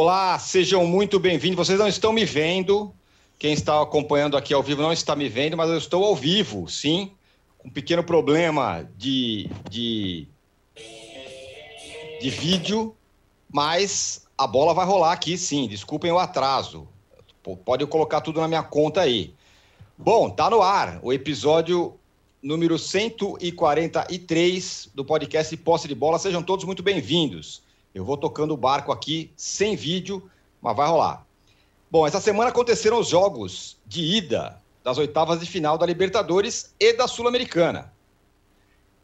Olá, sejam muito bem-vindos. Vocês não estão me vendo. Quem está acompanhando aqui ao vivo não está me vendo, mas eu estou ao vivo, sim. Um pequeno problema de, de, de vídeo, mas a bola vai rolar aqui, sim. Desculpem o atraso. Pode colocar tudo na minha conta aí. Bom, tá no ar o episódio número 143 do podcast Posse de Bola. Sejam todos muito bem-vindos. Eu vou tocando o barco aqui sem vídeo, mas vai rolar. Bom, essa semana aconteceram os jogos de ida das oitavas de final da Libertadores e da Sul-Americana.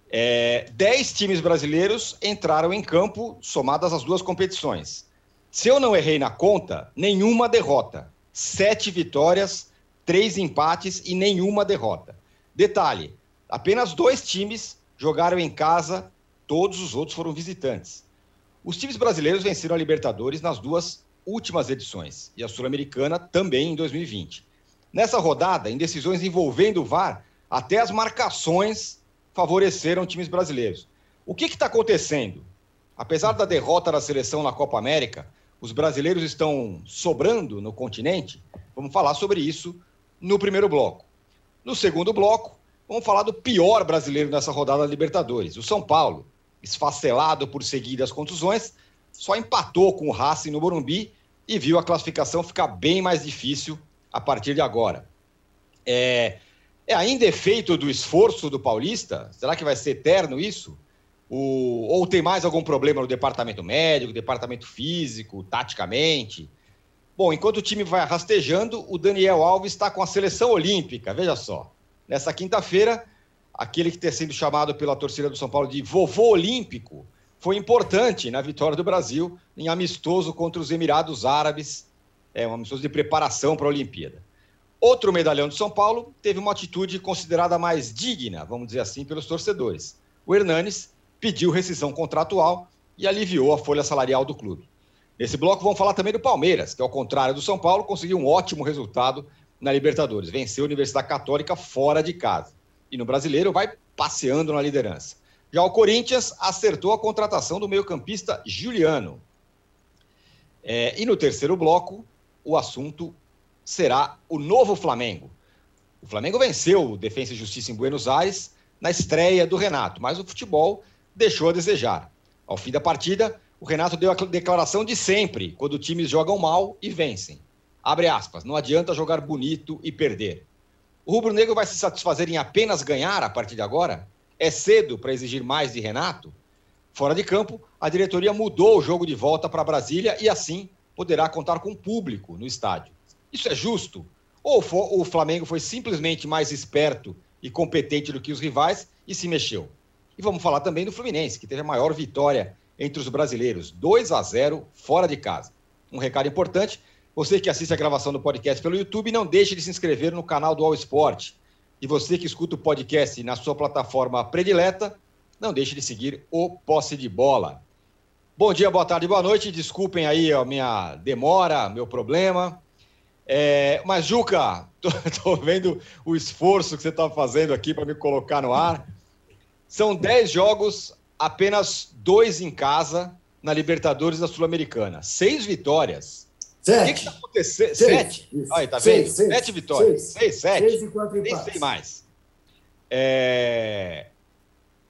É, dez times brasileiros entraram em campo, somadas as duas competições. Se eu não errei na conta, nenhuma derrota. Sete vitórias, três empates e nenhuma derrota. Detalhe: apenas dois times jogaram em casa, todos os outros foram visitantes. Os times brasileiros venceram a Libertadores nas duas últimas edições e a Sul-Americana também em 2020. Nessa rodada, em decisões envolvendo o VAR, até as marcações favoreceram times brasileiros. O que está acontecendo? Apesar da derrota da seleção na Copa América, os brasileiros estão sobrando no continente? Vamos falar sobre isso no primeiro bloco. No segundo bloco, vamos falar do pior brasileiro nessa rodada da Libertadores, o São Paulo, esfacelado por seguidas contusões, só empatou com o Racing no Morumbi e viu a classificação ficar bem mais difícil a partir de agora. É, é ainda efeito do esforço do Paulista? Será que vai ser eterno isso? O, ou tem mais algum problema no departamento médico, departamento físico, taticamente? Bom, enquanto o time vai rastejando, o Daniel Alves está com a seleção olímpica, veja só. Nessa quinta-feira, aquele que tem sido chamado pela torcida do São Paulo de vovô olímpico, foi importante na vitória do Brasil em amistoso contra os Emirados Árabes, é um amistoso de preparação para a Olimpíada. Outro medalhão de São Paulo teve uma atitude considerada mais digna, vamos dizer assim, pelos torcedores. O Hernanes pediu rescisão contratual e aliviou a folha salarial do clube. Nesse bloco vamos falar também do Palmeiras, que ao contrário do São Paulo, conseguiu um ótimo resultado na Libertadores. Venceu a Universidade Católica fora de casa. E no Brasileiro vai passeando na liderança. Já o Corinthians acertou a contratação do meio-campista Juliano. É, e no terceiro bloco, o assunto será o novo Flamengo. O Flamengo venceu o Defensa e Justiça em Buenos Aires na estreia do Renato, mas o futebol deixou a desejar. Ao fim da partida, o Renato deu a declaração de sempre, quando times jogam mal e vencem. Abre aspas, não adianta jogar bonito e perder. O rubro-negro vai se satisfazer em apenas ganhar a partir de agora? É cedo para exigir mais de Renato? Fora de campo, a diretoria mudou o jogo de volta para Brasília e assim poderá contar com público no estádio. Isso é justo? Ou o Flamengo foi simplesmente mais esperto e competente do que os rivais e se mexeu? E vamos falar também do Fluminense, que teve a maior vitória entre os brasileiros, 2 a 0 fora de casa. Um recado importante: você que assiste a gravação do podcast pelo YouTube, não deixe de se inscrever no canal do All Sport. E você que escuta o podcast na sua plataforma predileta, não deixe de seguir o Posse de Bola. Bom dia, boa tarde, boa noite. Desculpem aí a minha demora, meu problema. É, mas, Juca, tô, tô, vendo o esforço que você está fazendo aqui para me colocar no ar. São 10 jogos apenas dois em casa na Libertadores da Sul-Americana. Seis vitórias. Sete. O que está acontecendo? Sete. Aí, tá vendo? Seis, sete vitórias. Seis, seis sete. Seis e quatro Nem sei mais. É...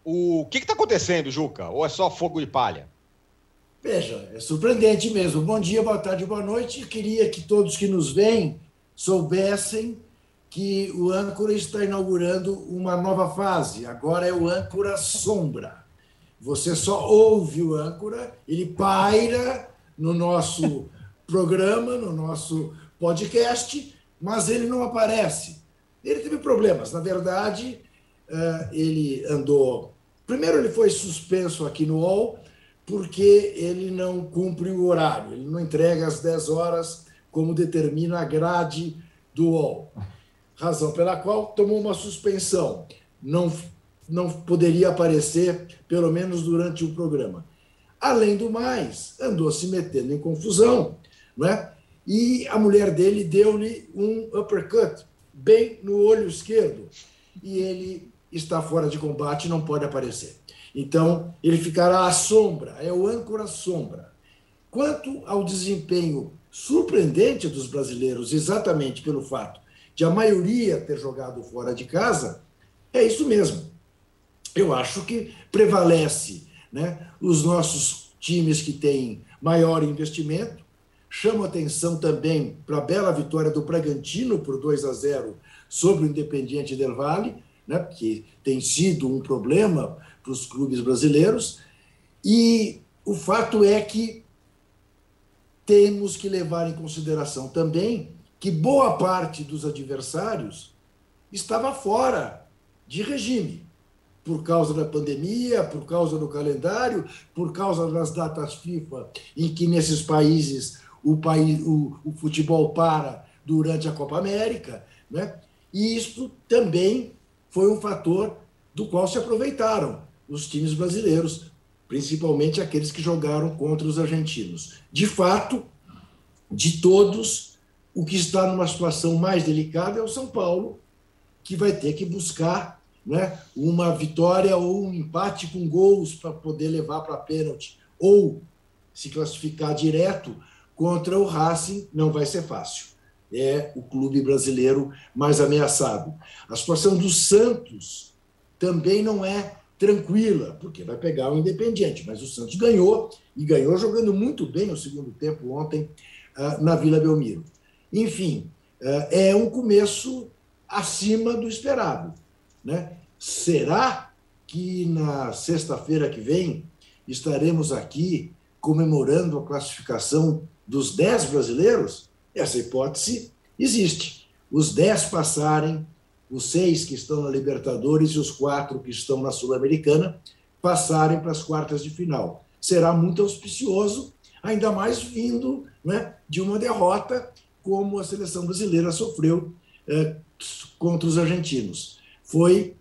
O que está acontecendo, Juca? Ou é só fogo de palha? Veja, é surpreendente mesmo. Bom dia, boa tarde, boa noite. Eu queria que todos que nos veem soubessem que o âncora está inaugurando uma nova fase. Agora é o âncora sombra. Você só ouve o âncora, ele paira no nosso programa, no nosso podcast, mas ele não aparece. Ele teve problemas. Na verdade, eh, ele andou. Primeiro, ele foi suspenso aqui no UOL, porque ele não cumpre o horário, ele não entrega às 10 horas, como determina a grade do UOL. Razão pela qual tomou uma suspensão. Não não poderia aparecer, pelo menos durante o programa. Além do mais, andou se metendo em confusão, não é? e a mulher dele deu-lhe um uppercut, bem no olho esquerdo, e ele está fora de combate, não pode aparecer. Então, ele ficará à sombra, é o âncora sombra. Quanto ao desempenho surpreendente dos brasileiros, exatamente pelo fato de a maioria ter jogado fora de casa, é isso mesmo. Eu acho que prevalece né, os nossos times que têm maior investimento. Chamo atenção também para a bela vitória do Bragantino por 2 a 0 sobre o Independiente del Valle, né, que tem sido um problema para os clubes brasileiros. E o fato é que temos que levar em consideração também que boa parte dos adversários estava fora de regime, por causa da pandemia, por causa do calendário, por causa das datas FIFA, em que nesses países o, país, o, o futebol para durante a Copa América. Né? E isso também foi um fator do qual se aproveitaram os times brasileiros, principalmente aqueles que jogaram contra os argentinos. De fato, de todos, o que está numa situação mais delicada é o São Paulo, que vai ter que buscar né, uma vitória ou um empate com gols para poder levar para pênalti, ou se classificar direto contra o Racing, não vai ser fácil é o clube brasileiro mais ameaçado. A situação do Santos também não é tranquila, porque vai pegar o Independiente, mas o Santos ganhou e ganhou jogando muito bem no segundo tempo ontem uh, na Vila Belmiro. Enfim, uh, é um começo acima do esperado. Né? Será que na sexta-feira que vem estaremos aqui comemorando a classificação dos dez brasileiros? Essa hipótese existe. Os dez passarem, os seis que estão na Libertadores e os quatro que estão na Sul-Americana passarem para as quartas de final. Será muito auspicioso, ainda mais vindo né, de uma derrota como a seleção brasileira sofreu é, contra os argentinos. Foi,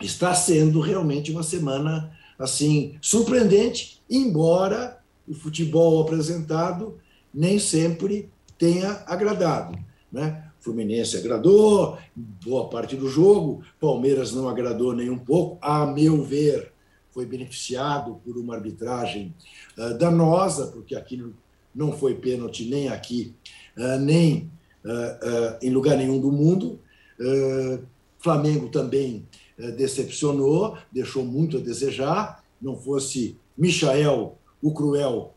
está sendo realmente uma semana assim surpreendente, embora o futebol apresentado nem sempre tenha agradado. Né? Fluminense agradou, boa parte do jogo, Palmeiras não agradou nem um pouco, a meu ver, foi beneficiado por uma arbitragem uh, danosa, porque aquilo não foi pênalti nem aqui, uh, nem uh, em lugar nenhum do mundo. Flamengo também decepcionou, deixou muito a desejar. Não fosse Michael, o cruel,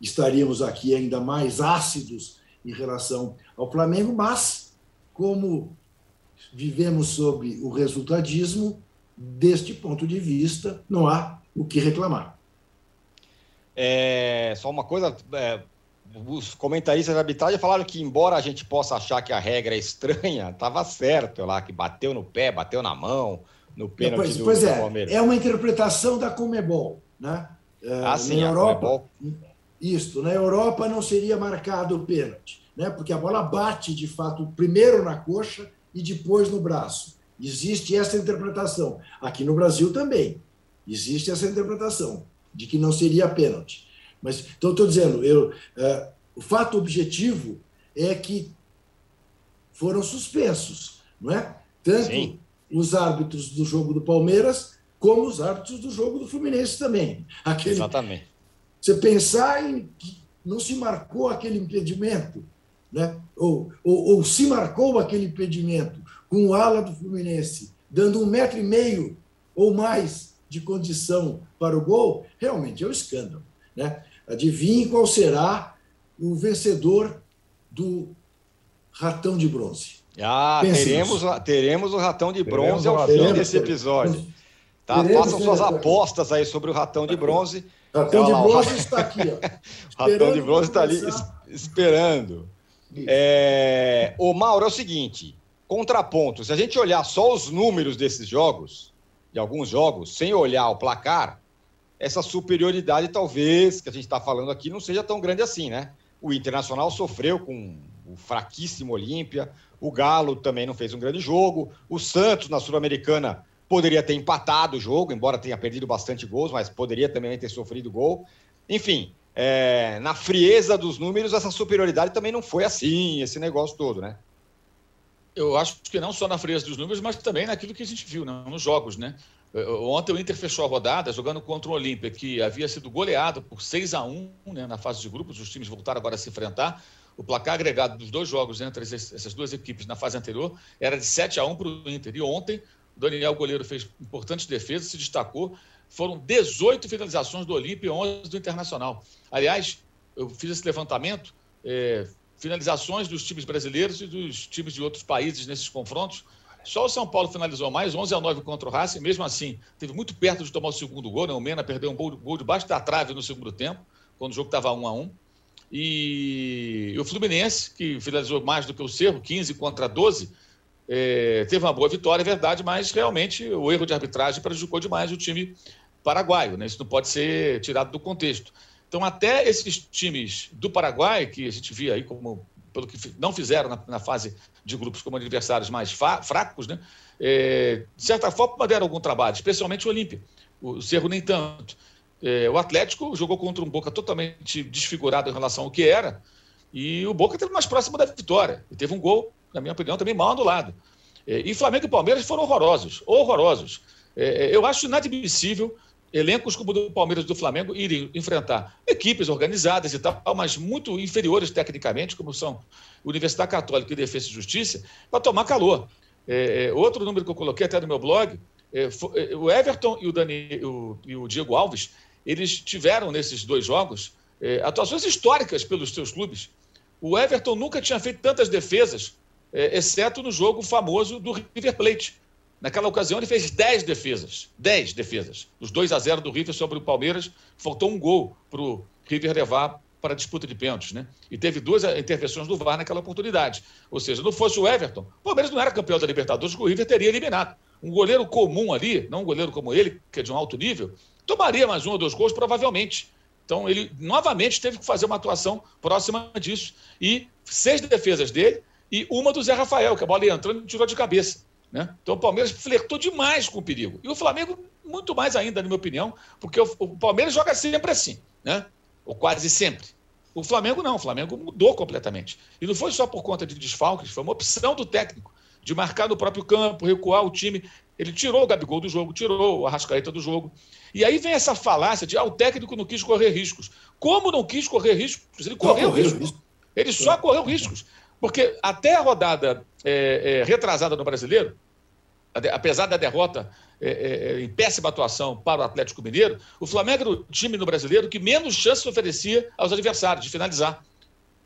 estaríamos aqui ainda mais ácidos em relação ao Flamengo, mas como vivemos sob o resultadismo, deste ponto de vista, não há o que reclamar. É, só uma coisa, é, os comentaristas da arbitragem falaram que, embora a gente possa achar que a regra é estranha, estava certo lá, que bateu no pé, bateu na mão, no pênalti pois, do, pois é, Palmeiras. É uma interpretação da Comebol, né? Ah, sim, na Europa, isto, na Europa não seria marcado o pênalti, né? porque a bola bate de fato primeiro na coxa e depois no braço. Existe essa interpretação. Aqui no Brasil também existe essa interpretação de que não seria pênalti. Mas então estou dizendo, eu, é, o fato objetivo é que foram suspensos, não é? Tanto Sim. os árbitros do jogo do Palmeiras como os árbitros do jogo do Fluminense também. Aquele, Exatamente. Você pensar em que não se marcou aquele impedimento, né? ou, ou, ou se marcou aquele impedimento com o ala do Fluminense dando um metro e meio ou mais de condição para o gol, realmente é um escândalo. Né? Adivinhe qual será o vencedor do ratão de bronze. Ah, teremos, teremos o ratão de bronze teremos ao fim desse episódio. Tá? Façam suas apostas aí sobre o ratão de bronze. Ratão de bronze está aqui. Ó, ratão de bronze está ali esperando. É... O Mauro, é o seguinte: contraponto. Se a gente olhar só os números desses jogos, de alguns jogos, sem olhar o placar, essa superioridade, talvez, que a gente está falando aqui, não seja tão grande assim, né? O Internacional sofreu com o fraquíssimo Olímpia, o Galo também não fez um grande jogo, o Santos na Sul-Americana Poderia ter empatado o jogo, embora tenha perdido bastante gols, mas poderia também ter sofrido gol. Enfim, é, na frieza dos números, essa superioridade também não foi assim, esse negócio todo, né? Eu acho que não só na frieza dos números, mas também naquilo que a gente viu né? nos jogos, né? Ontem o Inter fechou a rodada jogando contra o Olímpia, que havia sido goleado por 6 a 1 né, na fase de grupos. Os times voltaram agora a se enfrentar. O placar agregado dos dois jogos entre essas duas equipes na fase anterior era de 7 a 1 para o Inter. E ontem Daniel Goleiro fez importantes defesas, se destacou. Foram 18 finalizações do Olímpia e 11 do Internacional. Aliás, eu fiz esse levantamento, é, finalizações dos times brasileiros e dos times de outros países nesses confrontos. Só o São Paulo finalizou mais, 11 a 9 contra o Racing. Mesmo assim, teve muito perto de tomar o segundo gol. Né? O Mena perdeu um gol, gol debaixo da trave no segundo tempo, quando o jogo estava 1 a 1 e o Fluminense, que finalizou mais do que o Cerro, 15 contra 12, é, teve uma boa vitória, é verdade, mas realmente o erro de arbitragem prejudicou demais o time paraguaio. Né? Isso não pode ser tirado do contexto. Então, até esses times do Paraguai, que a gente via aí como, pelo que não fizeram na, na fase de grupos como adversários mais fracos, né? É, de certa forma deram algum trabalho, especialmente o Olímpia. O Cerro nem tanto. É, o Atlético jogou contra um Boca totalmente desfigurado em relação ao que era, e o Boca teve mais próximo da vitória. E teve um gol, na minha opinião, também mal anulado. É, e Flamengo e Palmeiras foram horrorosos, horrorosos. É, é, eu acho inadmissível elencos como o do Palmeiras e do Flamengo irem enfrentar equipes organizadas e tal, mas muito inferiores tecnicamente, como são Universidade Católica e Defesa e Justiça, para tomar calor. Outro número que eu coloquei até no meu blog, o Everton e o, Dani, o, e o Diego Alves eles tiveram nesses dois jogos atuações históricas pelos seus clubes. O Everton nunca tinha feito tantas defesas, é, exceto no jogo famoso do River Plate. Naquela ocasião, ele fez 10 defesas. 10 defesas. Os 2 a 0 do River sobre o Palmeiras, faltou um gol para o River levar para a disputa de pênaltis, né? E teve duas intervenções do VAR naquela oportunidade. Ou seja, não fosse o Everton, o Palmeiras não era campeão da Libertadores, o River teria eliminado. Um goleiro comum ali, não um goleiro como ele, que é de um alto nível, tomaria mais um ou dois gols, provavelmente. Então, ele novamente teve que fazer uma atuação próxima disso. E seis defesas dele e uma do Zé Rafael, que a bola ia entrando e tirou de cabeça. Né? Então, o Palmeiras flertou demais com o perigo. E o Flamengo, muito mais ainda, na minha opinião, porque o, o Palmeiras joga sempre assim, né? ou quase sempre. O Flamengo não, o Flamengo mudou completamente. E não foi só por conta de desfalques, foi uma opção do técnico de marcar no próprio campo, recuar o time. Ele tirou o Gabigol do jogo, tirou o Arrascaeta do jogo. E aí vem essa falácia de ah, o técnico não quis correr riscos. Como não quis correr riscos? Ele correu riscos. Ele só correu riscos. Porque até a rodada é, é, retrasada no brasileiro, apesar da derrota é, é, em péssima atuação para o Atlético Mineiro, o Flamengo era o time no brasileiro que menos chances oferecia aos adversários de finalizar.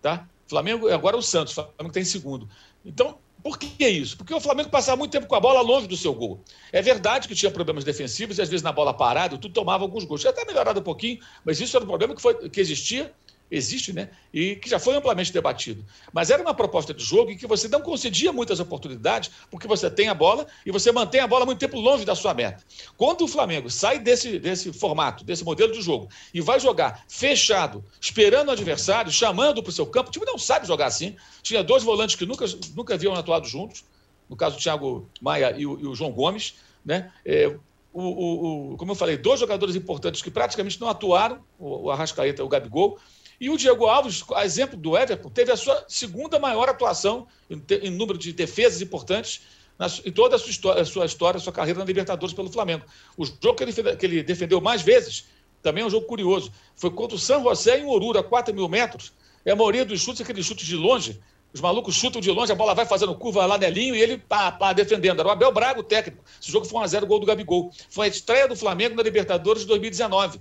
Tá? Flamengo, agora é o Santos, o Flamengo tem segundo. Então, por que isso? Porque o Flamengo passava muito tempo com a bola longe do seu gol. É verdade que tinha problemas defensivos e às vezes na bola parada, tudo tomava alguns gols. Tinha até melhorado um pouquinho, mas isso era um problema que, foi, que existia existe, né? E que já foi amplamente debatido. Mas era uma proposta de jogo em que você não concedia muitas oportunidades, porque você tem a bola e você mantém a bola muito tempo longe da sua meta. Quando o Flamengo sai desse, desse formato, desse modelo de jogo, e vai jogar fechado, esperando o adversário, chamando para o seu campo, o time não sabe jogar assim. Tinha dois volantes que nunca, nunca haviam atuado juntos, no caso o Thiago Maia e o, e o João Gomes, né? É, o, o, o, como eu falei, dois jogadores importantes que praticamente não atuaram, o, o Arrascaeta e o Gabigol, e o Diego Alves, a exemplo do Everton, teve a sua segunda maior atuação em, em número de defesas importantes na, em toda a sua, história, a sua história, a sua carreira na Libertadores pelo Flamengo. O jogo que ele, que ele defendeu mais vezes também é um jogo curioso. Foi contra o San José em Oruro, a 4 mil metros. É a maioria dos chutes, aqueles chutes de longe. Os malucos chutam de longe, a bola vai fazendo curva lá nelinho e ele pá, pá, defendendo. Era o Abel Braga, o técnico. Esse jogo foi 1x0 gol do Gabigol. Foi a estreia do Flamengo na Libertadores de 2019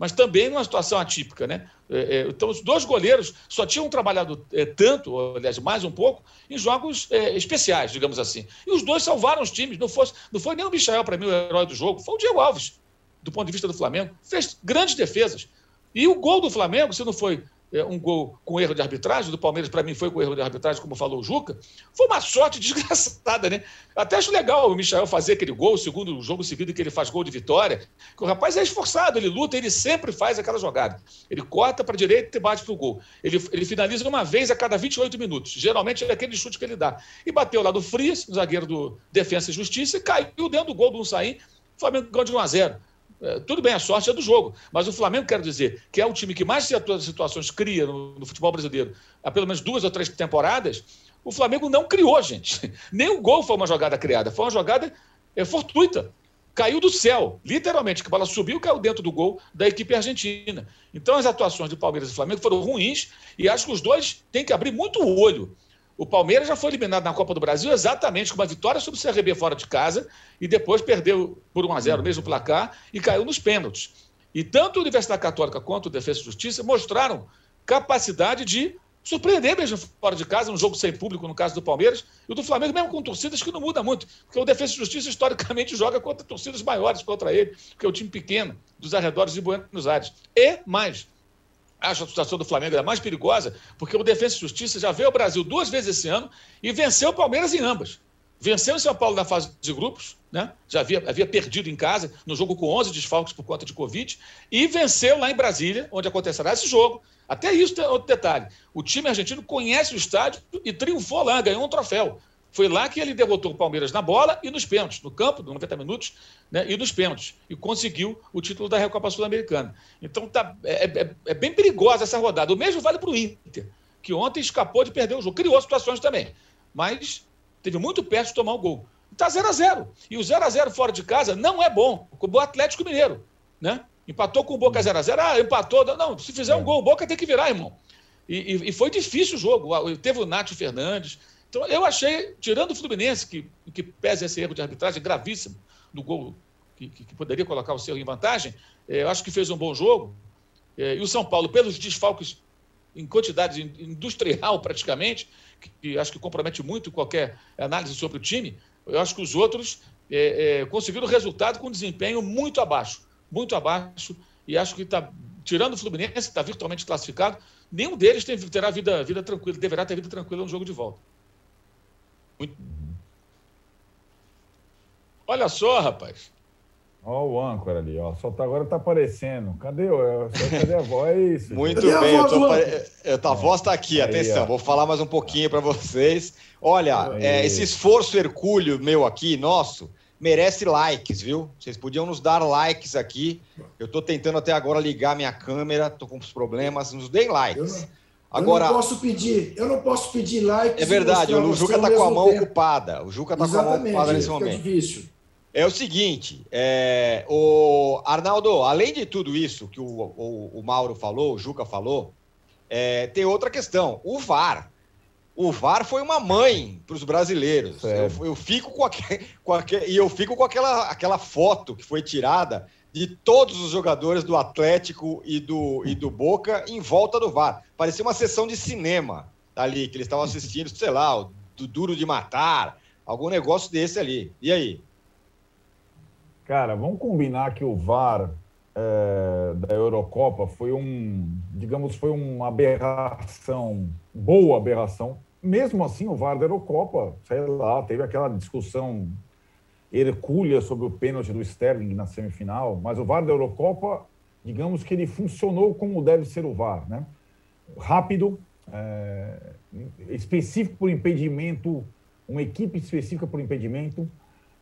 mas também numa situação atípica. Né? É, é, então, os dois goleiros só tinham trabalhado é, tanto, aliás, mais um pouco, em jogos especiais, digamos assim. E os dois salvaram os times. Não, fosse, não foi nem o Michel, para mim, o herói do jogo, foi o Diego Alves, do ponto de vista do Flamengo. Fez grandes defesas. E o gol do Flamengo, se não foi é, um gol com erro de arbitragem, do Palmeiras para mim foi com erro de arbitragem, como falou o Juca, foi uma sorte desgraçada, né? Até acho legal o Michel fazer aquele gol, o segundo jogo seguido que ele faz gol de vitória, que o rapaz é esforçado, ele luta, ele sempre faz aquela jogada. Ele corta para a direita e bate para o gol. Ele, ele finaliza uma vez a cada 28 minutos, geralmente é aquele chute que ele dá. E bateu lá do Frias, zagueiro do Defensa e Justiça, e caiu dentro do gol do Unsaim, o Flamengo ganhou de 1 a 0 é, tudo bem, a sorte é do jogo, mas o Flamengo, quero dizer, que é o time que mais situações cria no, no, futebol brasileiro há pelo menos duas ou três temporadas, o Flamengo não criou, gente. Nem o gol foi uma jogada criada, foi uma jogada é, fortuita. Caiu do céu, literalmente, que a bola subiu caiu dentro do gol da equipe argentina. Então as atuações de Palmeiras e Flamengo foram ruins e acho que os dois têm que abrir muito o olho. O Palmeiras já foi eliminado na Copa do Brasil exatamente com uma vitória sobre o CRB fora de casa e depois perdeu por 1 a 0 o mesmo placar e caiu nos pênaltis. E tanto a Universidade Católica quanto o Defesa e Justiça mostraram capacidade de surpreender mesmo fora de casa, um jogo sem público, no caso do Palmeiras, e o do Flamengo, mesmo com torcidas que não muda muito, porque o Defesa e Justiça historicamente joga contra torcidas maiores contra ele, porque é o time pequeno dos arredores de Buenos Aires. E mais, acho a situação do Flamengo é mais perigosa, porque o Defesa e Justiça já veio ao Brasil duas vezes esse ano e venceu o Palmeiras em ambas. Venceu em São Paulo na fase de grupos, né? já havia, havia perdido em casa, no jogo com 11 desfalques por conta de Covid, e venceu lá em Brasília, onde acontecerá esse jogo. Até isso tem outro detalhe. O time argentino conhece o estádio e triunfou lá, ganhou um troféu. Foi lá que ele derrotou o Palmeiras na bola e nos pênaltis, no campo, 90 minutos, né, e nos pênaltis. E conseguiu o título da Recopa Sul-Americana. Então tá, é, é, é, bem perigosa essa rodada. O mesmo vale para o Inter, que ontem escapou de perder o jogo. Criou situações também. Mas Teve muito perto de tomar o gol. Está 0 a 0 E o 0 a 0 fora de casa não é bom. O Atlético Mineiro. Né? Empatou com o Boca 0 a 0 Ah, empatou. Não, se fizer um é. gol, o Boca tem que virar, irmão. E, e, e foi difícil o jogo. Teve o Nátio Fernandes. Então, eu achei, tirando o Fluminense, que, que pesa esse erro de arbitragem gravíssimo do gol que, que, que poderia colocar o seu em vantagem, é, eu acho que fez um bom jogo. É, e o São Paulo, pelos desfalques em quantidade industrial praticamente, que acho que compromete muito qualquer análise sobre o time, eu acho que os outros é, é, conseguiram resultado com desempenho muito abaixo, muito abaixo, e acho que está, tirando o Fluminense, que está virtualmente classificado, nenhum deles tem, terá vida, vida tranquila, deverá ter vida tranquila no jogo de volta. Muito... Olha só, rapaz. Olha o âncora ali, ó. Só tá, agora tá aparecendo. Cadê, cadê a voz? Muito cadê bem, a voz, eu tô, eu, a voz tá aqui, aí, atenção, ó. vou falar mais um pouquinho para vocês. Olha, é, esse esforço hercúleo meu aqui, nosso, merece likes, viu? Vocês podiam nos dar likes aqui. Eu tô tentando até agora ligar minha câmera, tô com uns problemas, nos deem likes. Eu não, agora, eu não posso pedir, eu não posso pedir likes. É verdade, o Juca tá com a mão tempo. ocupada. O Juca tá Exatamente, com a mão ocupada nesse momento. Difícil. É o seguinte, é, o Arnaldo, além de tudo isso que o, o, o Mauro falou, o Juca falou, é, tem outra questão. O VAR. O VAR foi uma mãe para os brasileiros. Eu, eu, fico com, aquele, com aquele, e eu fico com aquela, aquela foto que foi tirada de todos os jogadores do Atlético e do, e do Boca em volta do VAR. Parecia uma sessão de cinema ali, que eles estavam assistindo, sei lá, do Duro de Matar, algum negócio desse ali. E aí? Cara, vamos combinar que o VAR é, da Eurocopa foi um, digamos, foi uma aberração, boa aberração. Mesmo assim, o VAR da Eurocopa, sei lá, teve aquela discussão hercúlea sobre o pênalti do Sterling na semifinal, mas o VAR da Eurocopa, digamos que ele funcionou como deve ser o VAR, né? Rápido, é, específico por impedimento, uma equipe específica por impedimento,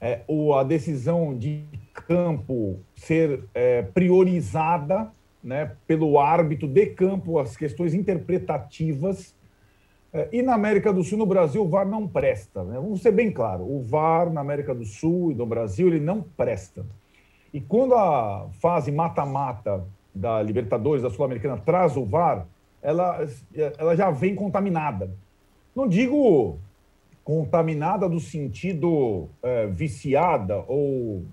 é, o, a decisão de campo ser é, priorizada né, pelo árbitro de campo, as questões interpretativas. É, e na América do Sul, no Brasil, o VAR não presta. Né? Vamos ser bem claro: o VAR na América do Sul e no Brasil, ele não presta. E quando a fase mata-mata da Libertadores, da Sul-Americana, traz o VAR, ela, ela já vem contaminada. Não digo contaminada do sentido é, viciada ou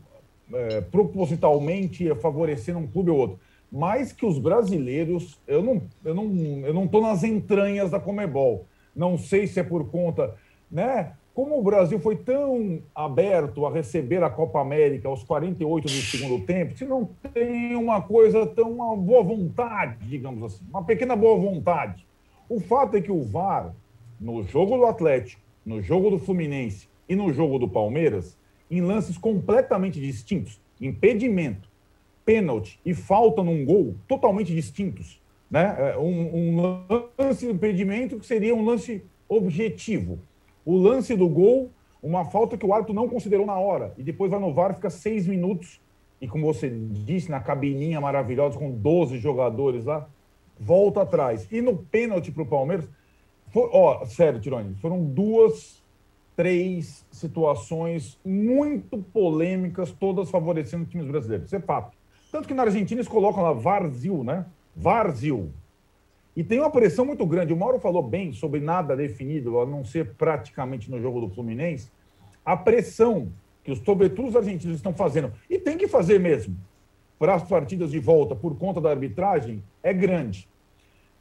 é, propositalmente favorecendo um clube ou outro, mas que os brasileiros, eu não, eu não, eu não estou nas entranhas da Comebol. Não sei se é por conta, né? Como o Brasil foi tão aberto a receber a Copa América aos 48 do segundo tempo, se não tem uma coisa tão uma boa vontade, digamos assim, uma pequena boa vontade. O fato é que o VAR no jogo do Atlético no jogo do Fluminense e no jogo do Palmeiras, em lances completamente distintos, impedimento, pênalti e falta num gol totalmente distintos, né? É, um, um lance de impedimento que seria um lance objetivo. O lance do gol, uma falta que o árbitro não considerou na hora e depois vai no VAR fica seis minutos e como você disse na cabininha maravilhosa com 12 jogadores lá, volta atrás. E no pênalti para o Palmeiras For, ó, sério, Tironi, foram duas, três situações muito polêmicas, todas favorecendo times brasileiros. Isso é fato. Tanto que na Argentina eles colocam lá Varzil, né? Varzil. E tem uma pressão muito grande. O Mauro falou bem sobre nada definido, a não ser praticamente no jogo do Fluminense. A pressão que os, sobretudo os argentinos estão fazendo, e tem que fazer mesmo, para as partidas de volta por conta da arbitragem, é grande.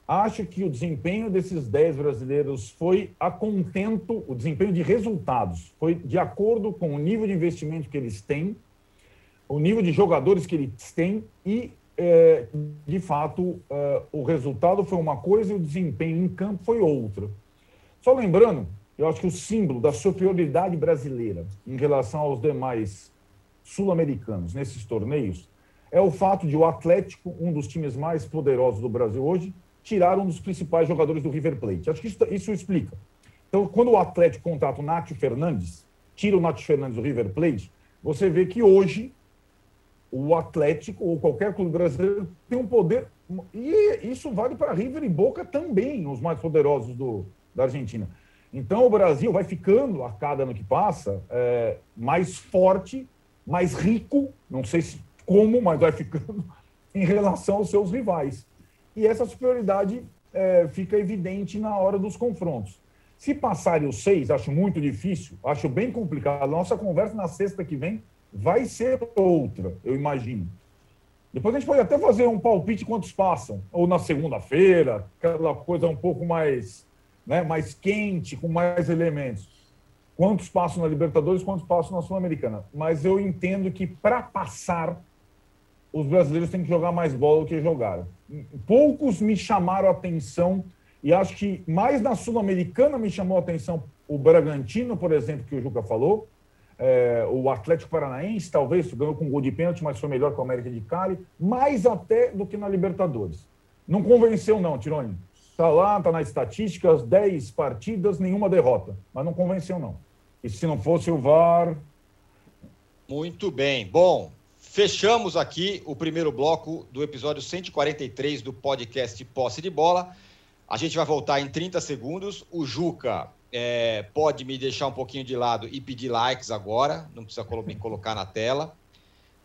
Acho que o desempenho desses 10 brasileiros foi a contento, o desempenho de resultados, foi de acordo com o nível de investimento que eles têm, o nível de jogadores que eles têm e, é, de fato, é, o resultado foi uma coisa e o desempenho em campo foi outra. Só lembrando, eu acho que o símbolo da superioridade brasileira em relação aos demais sul-americanos nesses torneios é o fato de o Atlético, um dos times mais poderosos do Brasil hoje, tirar um dos principais jogadores do River Plate. Acho que isso, isso explica. Então, quando o Atlético contrata o Nátio Fernandes, tira o Nátio Fernandes do River Plate, você vê que hoje o Atlético ou qualquer clube brasileiro tem um poder. E isso vale para River e Boca também, os mais poderosos do, da Argentina. Então, o Brasil vai ficando, a cada ano que passa, é, mais forte, mais rico, não sei se como, mas vai ficando, em relação aos seus rivais. E essa superioridade é, fica evidente na hora dos confrontos. Se passarem os seis, acho muito difícil, acho bem complicado. Nossa conversa na sexta que vem vai ser outra, eu imagino. Depois a gente pode até fazer um palpite quantos passam, ou na segunda-feira, aquela coisa um pouco mais, né, mais quente, com mais elementos. Quantos passam na Libertadores, quantos passam na Sul-Americana. Mas eu entendo que para passar os brasileiros têm que jogar mais bola do que jogaram. Poucos me chamaram a atenção, e acho que mais na Sul-Americana me chamou a atenção o Bragantino, por exemplo, que o Juca falou, é, o Atlético Paranaense, talvez, ganhou com gol de pênalti, mas foi melhor que o América de Cali, mais até do que na Libertadores. Não convenceu, não, Tironi. Está lá, está nas estatísticas, 10 partidas, nenhuma derrota. Mas não convenceu, não. E se não fosse o VAR. Muito bem. Bom, Fechamos aqui o primeiro bloco do episódio 143 do podcast Posse de Bola. A gente vai voltar em 30 segundos. O Juca é, pode me deixar um pouquinho de lado e pedir likes agora, não precisa me colocar na tela,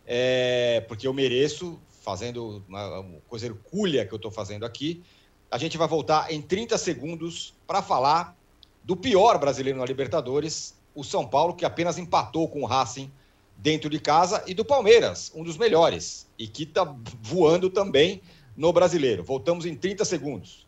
é, porque eu mereço, fazendo uma, uma coisa hercúlea que eu estou fazendo aqui. A gente vai voltar em 30 segundos para falar do pior brasileiro na Libertadores, o São Paulo, que apenas empatou com o Racing dentro de casa e do Palmeiras, um dos melhores, e que está voando também no brasileiro. Voltamos em 30 segundos.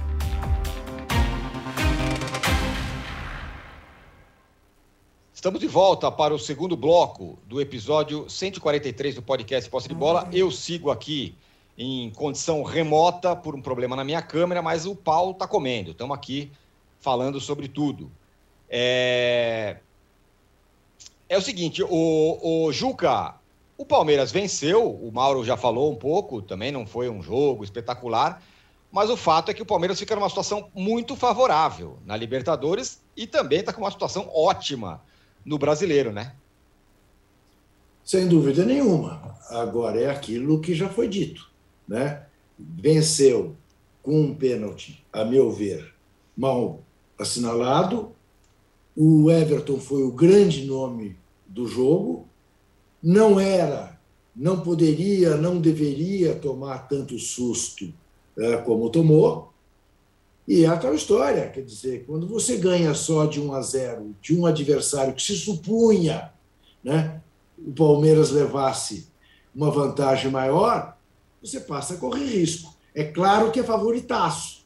Estamos de volta para o segundo bloco do episódio 143 do podcast Posse de Bola. Eu sigo aqui em condição remota por um problema na minha câmera, mas o pau está comendo. Estamos aqui falando sobre tudo. É, é o seguinte, o, o Juca, o Palmeiras venceu, o Mauro já falou um pouco, também não foi um jogo espetacular, mas o fato é que o Palmeiras fica numa situação muito favorável na Libertadores e também está com uma situação ótima no brasileiro, né? Sem dúvida nenhuma. Agora é aquilo que já foi dito, né? Venceu com um pênalti, a meu ver, mal assinalado. O Everton foi o grande nome do jogo. Não era, não poderia, não deveria tomar tanto susto é, como tomou. E é aquela história, quer dizer, quando você ganha só de 1 a 0 de um adversário que se supunha né, o Palmeiras levasse uma vantagem maior, você passa a correr risco. É claro que é favoritaço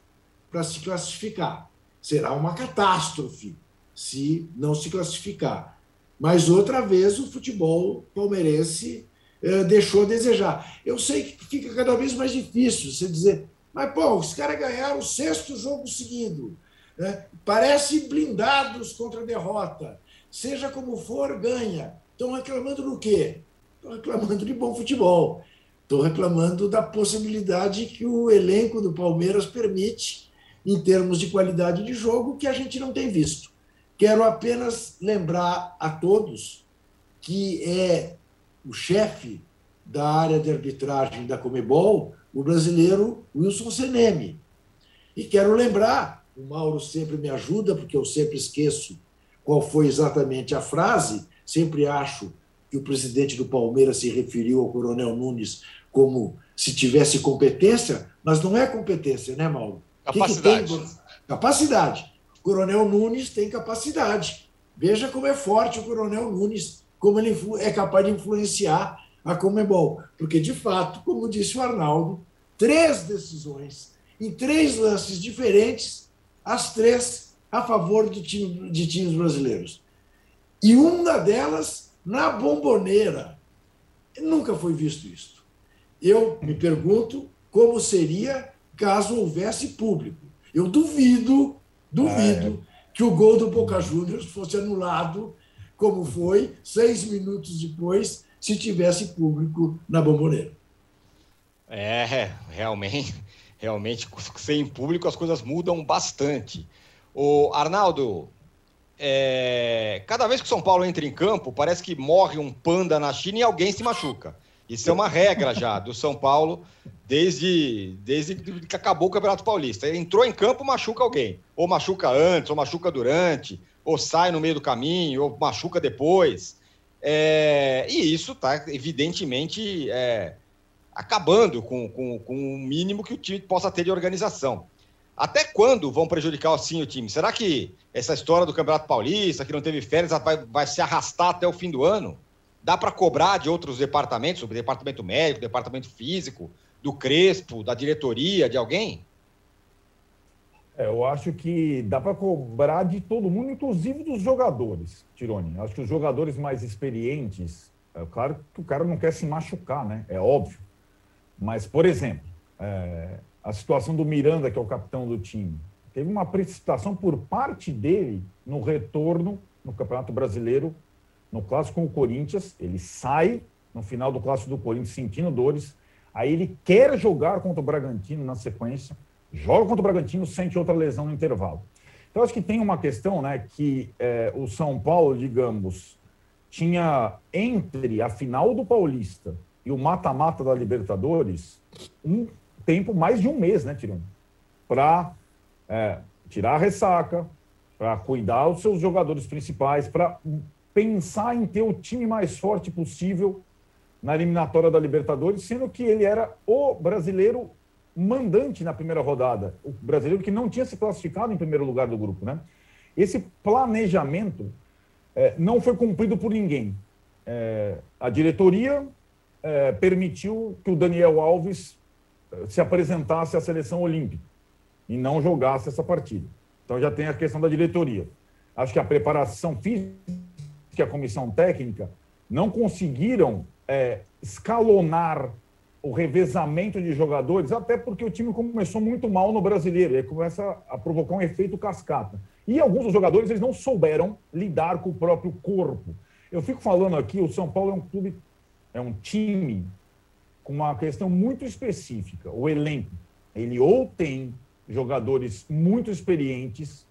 para se classificar. Será uma catástrofe se não se classificar. Mas outra vez o futebol palmeirense eh, deixou a desejar. Eu sei que fica cada vez mais difícil você dizer mas, pô, os caras ganharam o sexto jogo seguido. Né? Parece blindados contra a derrota. Seja como for, ganha. Estão reclamando do quê? Estão reclamando de bom futebol. Estou reclamando da possibilidade que o elenco do Palmeiras permite, em termos de qualidade de jogo, que a gente não tem visto. Quero apenas lembrar a todos que é o chefe da área de arbitragem da Comebol, o brasileiro Wilson Seneme. E quero lembrar, o Mauro sempre me ajuda, porque eu sempre esqueço qual foi exatamente a frase, sempre acho que o presidente do Palmeiras se referiu ao Coronel Nunes como se tivesse competência, mas não é competência, né, Mauro? Capacidade. Que que capacidade. O Coronel Nunes tem capacidade. Veja como é forte o Coronel Nunes, como ele é capaz de influenciar a Comebol. Porque, de fato, como disse o Arnaldo, três decisões em três lances diferentes, as três a favor do time, de times brasileiros. E uma delas na bomboneira. Nunca foi visto isso. Eu me pergunto como seria caso houvesse público. Eu duvido, duvido é. que o gol do Boca Juniors fosse anulado, como foi seis minutos depois, se tivesse público na bomboneira. É, realmente, realmente, sem público as coisas mudam bastante. O Arnaldo, é, cada vez que o São Paulo entra em campo, parece que morre um panda na China e alguém se machuca. Isso é uma regra já do São Paulo desde, desde que acabou o Campeonato Paulista. Entrou em campo, machuca alguém. Ou machuca antes, ou machuca durante, ou sai no meio do caminho, ou machuca depois. É, e isso está, evidentemente, é, acabando com, com, com o mínimo que o time possa ter de organização. Até quando vão prejudicar assim o time? Será que essa história do Campeonato Paulista, que não teve férias, vai, vai se arrastar até o fim do ano? Dá para cobrar de outros departamentos, o departamento médico, departamento físico, do Crespo, da diretoria, de alguém? É, eu acho que dá para cobrar de todo mundo, inclusive dos jogadores, Tirone. Acho que os jogadores mais experientes, é claro que o cara não quer se machucar, né? É óbvio. Mas, por exemplo, é, a situação do Miranda, que é o capitão do time, teve uma precipitação por parte dele no retorno no Campeonato Brasileiro, no clássico com o Corinthians. Ele sai no final do clássico do Corinthians sentindo dores. Aí ele quer jogar contra o Bragantino na sequência, joga contra o Bragantino, sente outra lesão no intervalo. Então, acho que tem uma questão, né, que é, o São Paulo, digamos, tinha entre a final do Paulista e o mata-mata da Libertadores um tempo, mais de um mês, né, Tirone? Para é, tirar a ressaca, para cuidar dos seus jogadores principais, para pensar em ter o time mais forte possível na eliminatória da Libertadores, sendo que ele era o brasileiro mandante na primeira rodada, o brasileiro que não tinha se classificado em primeiro lugar do grupo, né? Esse planejamento é, não foi cumprido por ninguém. É, a diretoria é, permitiu que o Daniel Alves se apresentasse à seleção olímpica e não jogasse essa partida. Então já tem a questão da diretoria. Acho que a preparação física a comissão técnica não conseguiram é, escalonar o revezamento de jogadores, até porque o time começou muito mal no brasileiro, e aí começa a provocar um efeito cascata. E alguns dos jogadores eles não souberam lidar com o próprio corpo. Eu fico falando aqui, o São Paulo é um clube, é um time com uma questão muito específica. O elenco, ele ou tem jogadores muito experientes,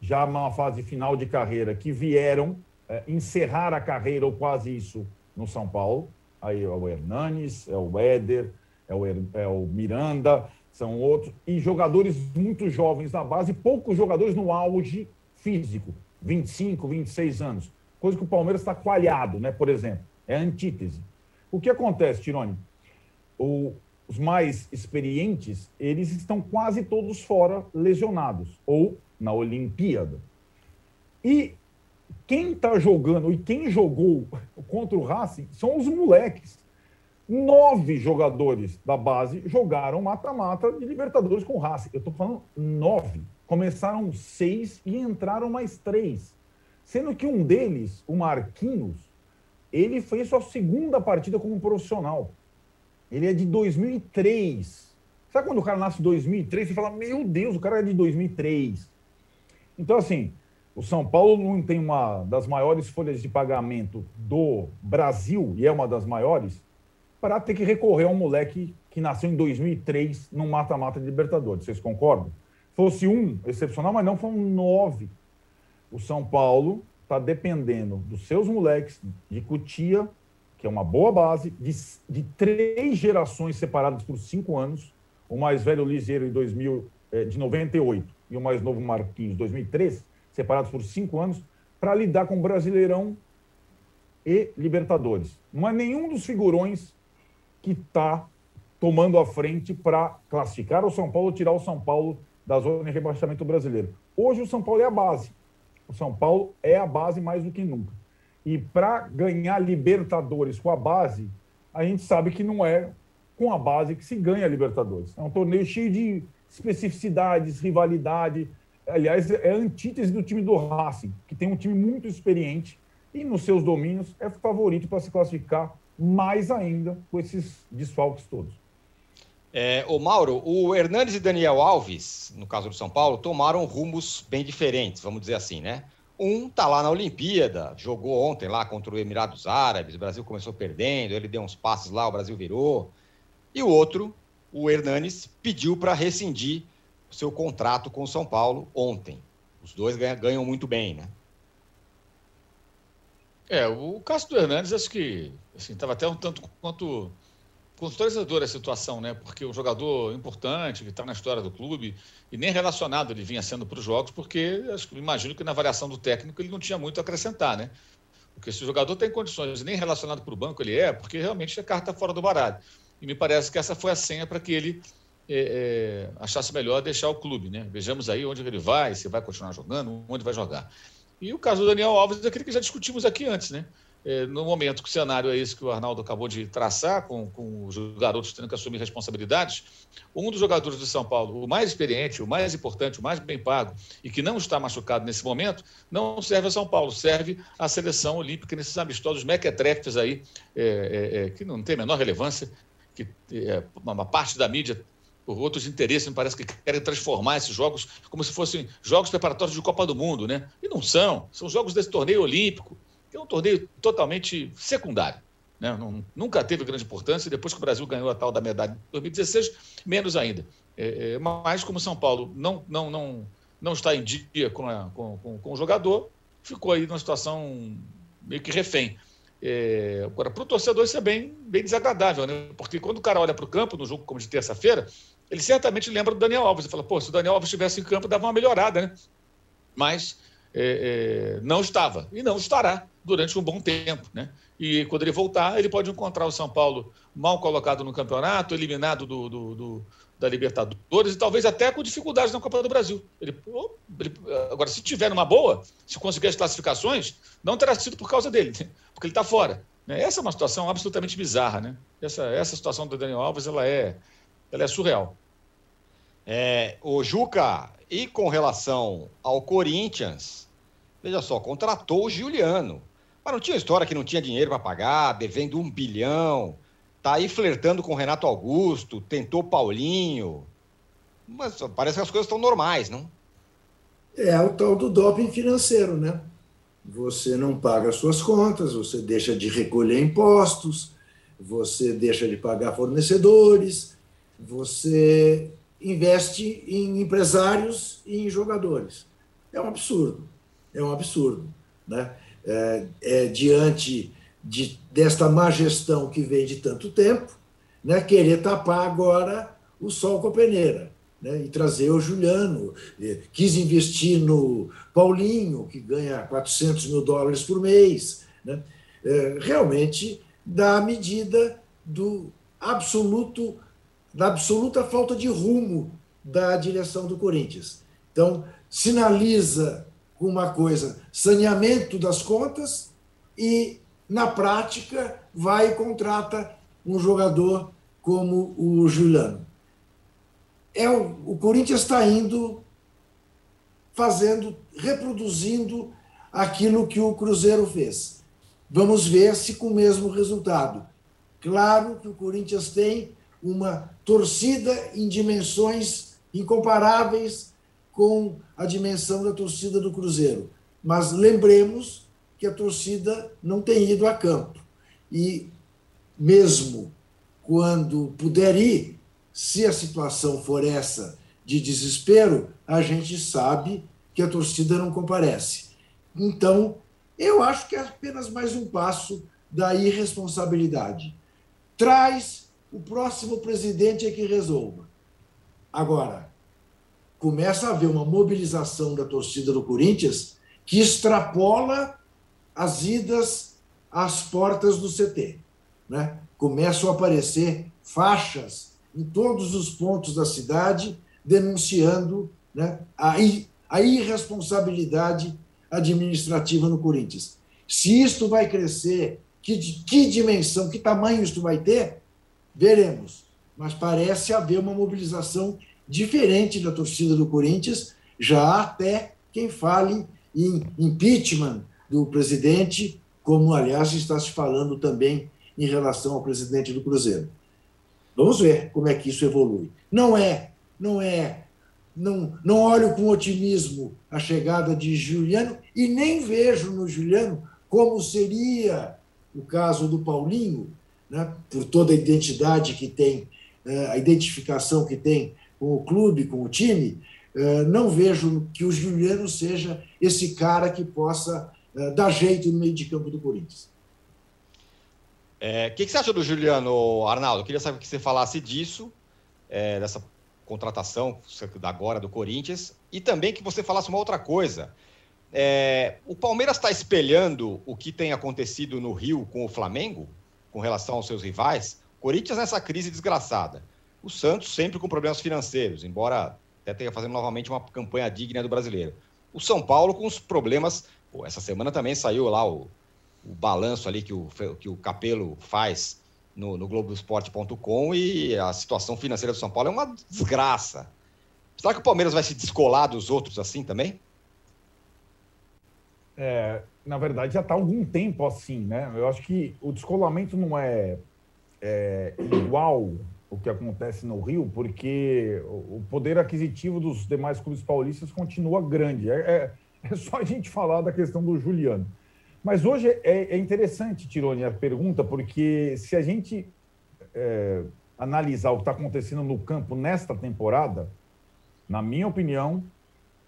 já numa fase final de carreira, que vieram é, encerrar a carreira ou quase isso no São Paulo. Aí é o Hernanes, é o Éder, é o, é o Miranda, são outros. E jogadores muito jovens na base, poucos jogadores no auge físico, 25, 26 anos. Coisa que o Palmeiras está coalhado, né? por exemplo. É antítese. O que acontece, Tirone? o, os mais experientes, eles estão quase todos fora lesionados ou na Olimpíada. E quem está jogando e quem jogou contra o Racing são os moleques. Nove jogadores da base jogaram mata-mata de Libertadores com o Racing. Eu estou falando nove. Começaram seis e entraram mais três. Sendo que um deles, o Marquinhos, ele fez sua segunda partida como profissional. Ele é de 2003. Sabe quando o cara nasce em 2003? Você fala, meu Deus, o cara é de 2003. Então, assim, o São Paulo não tem uma das maiores folhas de pagamento do Brasil, e é uma das maiores, para ter que recorrer a um moleque que nasceu em 2003 no mata-mata de Libertadores. Vocês concordam? Fosse um excepcional, mas não foram nove. O São Paulo está dependendo dos seus moleques de Cutia, que é uma boa base, de, de três gerações separadas por cinco anos. O mais velho Liseiro em 2000, é, de 98 e o mais novo Marquinhos 2003, separados por cinco anos, para lidar com Brasileirão e Libertadores. Não é nenhum dos figurões que está tomando a frente para classificar o São Paulo, tirar o São Paulo da zona de rebaixamento brasileiro. Hoje o São Paulo é a base. O São Paulo é a base mais do que nunca. E para ganhar Libertadores com a base, a gente sabe que não é com a base que se ganha Libertadores. É um torneio cheio de especificidades, rivalidade. Aliás, é a antítese do time do Racing, que tem um time muito experiente e nos seus domínios é favorito para se classificar mais ainda com esses desfalques todos. É, o Mauro, o Hernandes e Daniel Alves, no caso do São Paulo, tomaram rumos bem diferentes, vamos dizer assim, né? Um tá lá na Olimpíada, jogou ontem lá contra o Emirados Árabes, o Brasil começou perdendo, ele deu uns passes lá, o Brasil virou. E o outro, o Hernanes, pediu para rescindir seu contrato com o São Paulo ontem. Os dois ganham, muito bem, né? É, o caso do Hernandes, acho que estava assim, até um tanto quanto constrangedora a situação, né? Porque um jogador importante que está na história do clube e nem relacionado ele vinha sendo para os jogos, porque acho, imagino que na avaliação do técnico ele não tinha muito a acrescentar, né? Porque se o jogador tem condições nem relacionado para o banco ele é, porque realmente a carta está fora do baralho. E me parece que essa foi a senha para que ele é, é, achasse melhor deixar o clube, né? Vejamos aí onde ele vai, se vai continuar jogando, onde vai jogar. E o caso do Daniel Alves é aquele que já discutimos aqui antes, né? É, no momento que o cenário é esse que o Arnaldo acabou de traçar, com, com os garotos tendo que assumir responsabilidades, um dos jogadores do São Paulo, o mais experiente, o mais importante, o mais bem pago e que não está machucado nesse momento, não serve a São Paulo, serve à seleção olímpica nesses amistosos mequetrefes aí, é, é, é, que não tem a menor relevância, que é, uma parte da mídia por outros interesses, me parece que querem transformar esses jogos como se fossem jogos preparatórios de Copa do Mundo, né? E não são, são jogos desse torneio olímpico que é um torneio totalmente secundário. Né? Não, nunca teve grande importância, e depois que o Brasil ganhou a tal da medalha em 2016, menos ainda. É, é, mas como São Paulo não, não, não, não está em dia com, a, com, com, com o jogador, ficou aí numa situação meio que refém. É, agora, para o torcedor isso é bem, bem desagradável, né? porque quando o cara olha para o campo, no jogo como de terça-feira, ele certamente lembra do Daniel Alves. Ele fala, pô, se o Daniel Alves estivesse em campo, dava uma melhorada, né? Mas é, é, não estava e não estará durante um bom tempo. Né? E quando ele voltar, ele pode encontrar o São Paulo mal colocado no campeonato, eliminado do, do, do da Libertadores e talvez até com dificuldades na Copa do Brasil. Ele, ele, agora, se tiver numa boa, se conseguir as classificações, não terá sido por causa dele, porque ele está fora. Né? Essa é uma situação absolutamente bizarra. Né? Essa, essa situação do Daniel Alves ela é, ela é surreal. É, o Juca, e com relação ao Corinthians, veja só, contratou o Juliano. Mas não tinha história que não tinha dinheiro para pagar, devendo um bilhão, tá aí flertando com o Renato Augusto, tentou Paulinho. Mas parece que as coisas estão normais, não? É o tal do doping financeiro, né? Você não paga suas contas, você deixa de recolher impostos, você deixa de pagar fornecedores, você investe em empresários e em jogadores. É um absurdo, é um absurdo. Né? É, é, diante de, desta má gestão que vem de tanto tempo, né, querer tapar agora o sol com a peneira. Né, e trazer o Juliano. Quis investir no Paulinho, que ganha 400 mil dólares por mês. Né, é, realmente dá medida do absoluto, da absoluta falta de rumo da direção do Corinthians. Então, sinaliza uma coisa, saneamento das contas, e na prática vai e contrata um jogador como o Juliano. É o, o Corinthians está indo fazendo, reproduzindo aquilo que o Cruzeiro fez. Vamos ver se com o mesmo resultado. Claro que o Corinthians tem uma torcida em dimensões incomparáveis com a dimensão da torcida do Cruzeiro. Mas lembremos que a torcida não tem ido a campo. E mesmo quando puder ir, se a situação for essa de desespero, a gente sabe que a torcida não comparece. Então, eu acho que é apenas mais um passo da irresponsabilidade. Traz o próximo presidente é que resolva. Agora, começa a haver uma mobilização da torcida do Corinthians que extrapola as idas às portas do CT. Né? Começam a aparecer faixas em todos os pontos da cidade denunciando né, a, a irresponsabilidade administrativa no Corinthians. Se isto vai crescer, que, que dimensão, que tamanho isto vai ter, veremos. Mas parece haver uma mobilização diferente da torcida do Corinthians, já até quem fale em impeachment do presidente, como, aliás, está se falando também em relação ao presidente do Cruzeiro. Vamos ver como é que isso evolui. Não é, não é não, não olho com otimismo a chegada de Juliano e nem vejo no Juliano como seria o caso do Paulinho, né, por toda a identidade que tem, eh, a identificação que tem com o clube, com o time, eh, não vejo que o Juliano seja esse cara que possa eh, dar jeito no meio de campo do Corinthians. O é, que, que, você acha do Juliano, Arnaldo? Eu queria saber que você falasse disso, é, dessa contratação da agora do Corinthians, e também que você falasse uma outra coisa. É, o Palmeiras está espelhando o que tem acontecido no Rio com o Flamengo, com relação aos seus rivais. Corinthians nessa crise desgraçada. O Santos sempre com problemas financeiros, embora até tenha fazendo novamente uma campanha digna do brasileiro. O São Paulo com os problemas. Essa semana também saiu lá o, o balanço ali que o, que o Capelo faz no, no Globoesporte.com e a situação financeira do São Paulo é uma desgraça. Será que o Palmeiras vai se descolar dos outros assim também? É, na verdade, já está há algum tempo assim, né? Eu acho que o descolamento não é, é igual o que acontece no Rio, porque o poder aquisitivo dos demais clubes paulistas continua grande. É, é, é só a gente falar da questão do Juliano. Mas hoje é, é interessante, Tirone, a pergunta, porque se a gente é, analisar o que está acontecendo no campo nesta temporada, na minha opinião,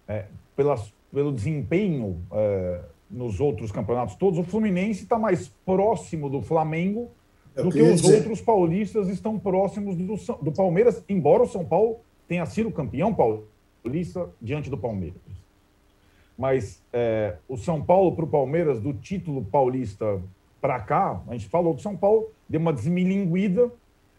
é, pelas, pelo desempenho é, nos outros campeonatos todos, o Fluminense está mais próximo do Flamengo do que os dizer. outros paulistas estão próximos do, do Palmeiras, embora o São Paulo tenha sido campeão paulista diante do Palmeiras mas é, o São Paulo para o Palmeiras, do título paulista para cá, a gente falou que São Paulo deu uma desmilinguida.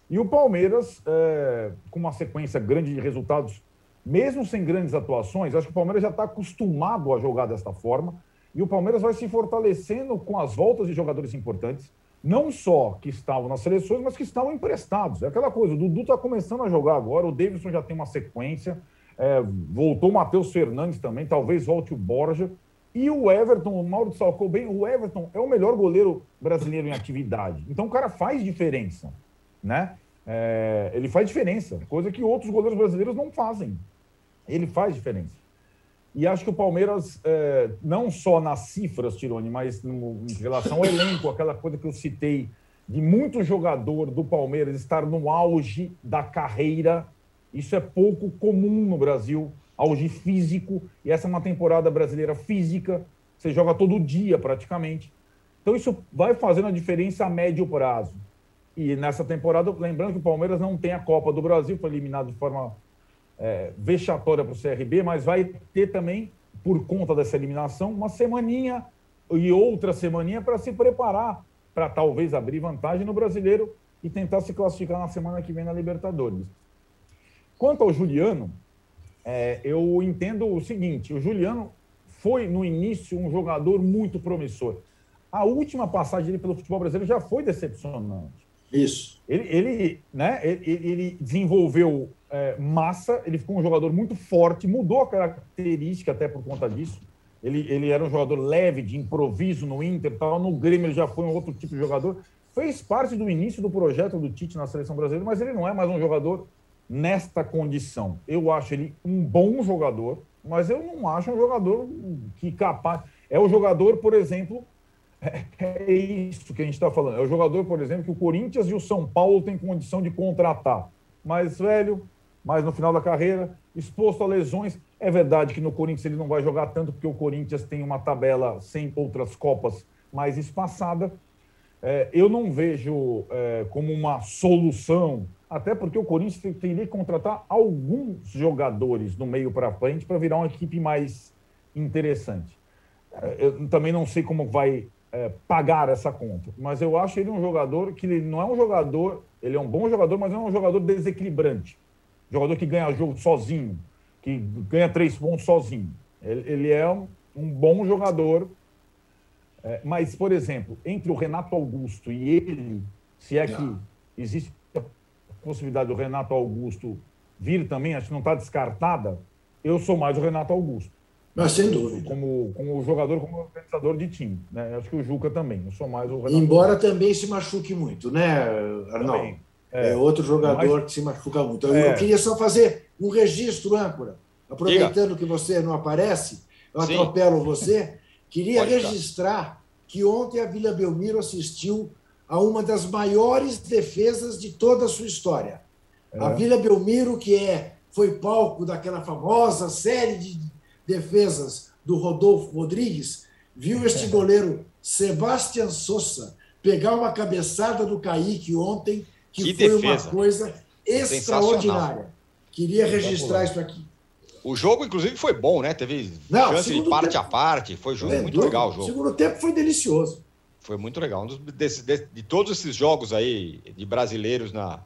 E o Palmeiras, é, com uma sequência grande de resultados, mesmo sem grandes atuações, acho que o Palmeiras já está acostumado a jogar desta forma. E o Palmeiras vai se fortalecendo com as voltas de jogadores importantes, não só que estavam nas seleções, mas que estavam emprestados. É aquela coisa, o Dudu está começando a jogar agora, o Davidson já tem uma sequência, é, voltou o Matheus Fernandes também, talvez volte o Borja. E o Everton, o Mauro salcou bem, o Everton é o melhor goleiro brasileiro em atividade. Então o cara faz diferença, né? É, ele faz diferença, coisa que outros goleiros brasileiros não fazem. Ele faz diferença. E acho que o Palmeiras, é, não só nas cifras, Tirone, mas no, em relação ao elenco, aquela coisa que eu citei, de muito jogador do Palmeiras estar no auge da carreira, isso é pouco comum no Brasil, auge físico, e essa é uma temporada brasileira física, você joga todo dia praticamente. Então isso vai fazendo a diferença a médio prazo. E nessa temporada, lembrando que o Palmeiras não tem a Copa do Brasil, foi eliminado de forma é, vexatória para o CRB, mas vai ter também, por conta dessa eliminação, uma semaninha e outra semaninha para se preparar para talvez abrir vantagem no brasileiro e tentar se classificar na semana que vem na Libertadores. Quanto ao Juliano, é, eu entendo o seguinte: o Juliano foi no início um jogador muito promissor. A última passagem dele pelo futebol brasileiro já foi decepcionante. Isso. Ele, ele, né, ele, ele desenvolveu é, massa, ele ficou um jogador muito forte, mudou a característica até por conta disso. Ele, ele era um jogador leve, de improviso no Inter, tal. no Grêmio ele já foi um outro tipo de jogador. Fez parte do início do projeto do Tite na seleção brasileira, mas ele não é mais um jogador nesta condição. Eu acho ele um bom jogador, mas eu não acho um jogador que capaz. É o jogador, por exemplo, é, é isso que a gente está falando. É o jogador, por exemplo, que o Corinthians e o São Paulo têm condição de contratar. Mais velho, mais no final da carreira, exposto a lesões. É verdade que no Corinthians ele não vai jogar tanto, porque o Corinthians tem uma tabela sem outras Copas mais espaçada. É, eu não vejo é, como uma solução, até porque o Corinthians teria que contratar alguns jogadores no meio para frente para virar uma equipe mais interessante. É, eu também não sei como vai é, pagar essa conta, mas eu acho ele um jogador que não é um jogador, ele é um bom jogador, mas não é um jogador desequilibrante. Jogador que ganha jogo sozinho, que ganha três pontos sozinho. Ele, ele é um, um, bom jogador, é, mas, por exemplo, entre o Renato Augusto e ele, se é que existe a possibilidade do Renato Augusto vir também, acho que não está descartada, eu sou mais o Renato Augusto. Mas sem dúvida. Como, como jogador, como organizador de time. Né? Acho que o Juca também. Eu sou mais o Renato Embora Augusto. também se machuque muito, né, Arnaldo? É, é, outro jogador mas... que se machuca muito. Eu, é. eu, queria só fazer um registro, âncora. Aproveitando Diga. que você não aparece, eu Sim. atropelo você. Queria Pode registrar estar. que ontem a Vila Belmiro assistiu a uma das maiores defesas de toda a sua história. É. A Vila Belmiro, que é, foi palco daquela famosa série de defesas do Rodolfo Rodrigues, viu este goleiro Sebastião Sousa pegar uma cabeçada do Kaique ontem que, que foi defesa. uma coisa extraordinária. Queria registrar isso aqui. O jogo, inclusive, foi bom, né? Teve Não, chance de parte tempo, a parte. Foi jogo, é, muito legal o jogo. O segundo tempo foi delicioso. Foi muito legal. Um dos, de, de, de, todos esses jogos aí de brasileiros na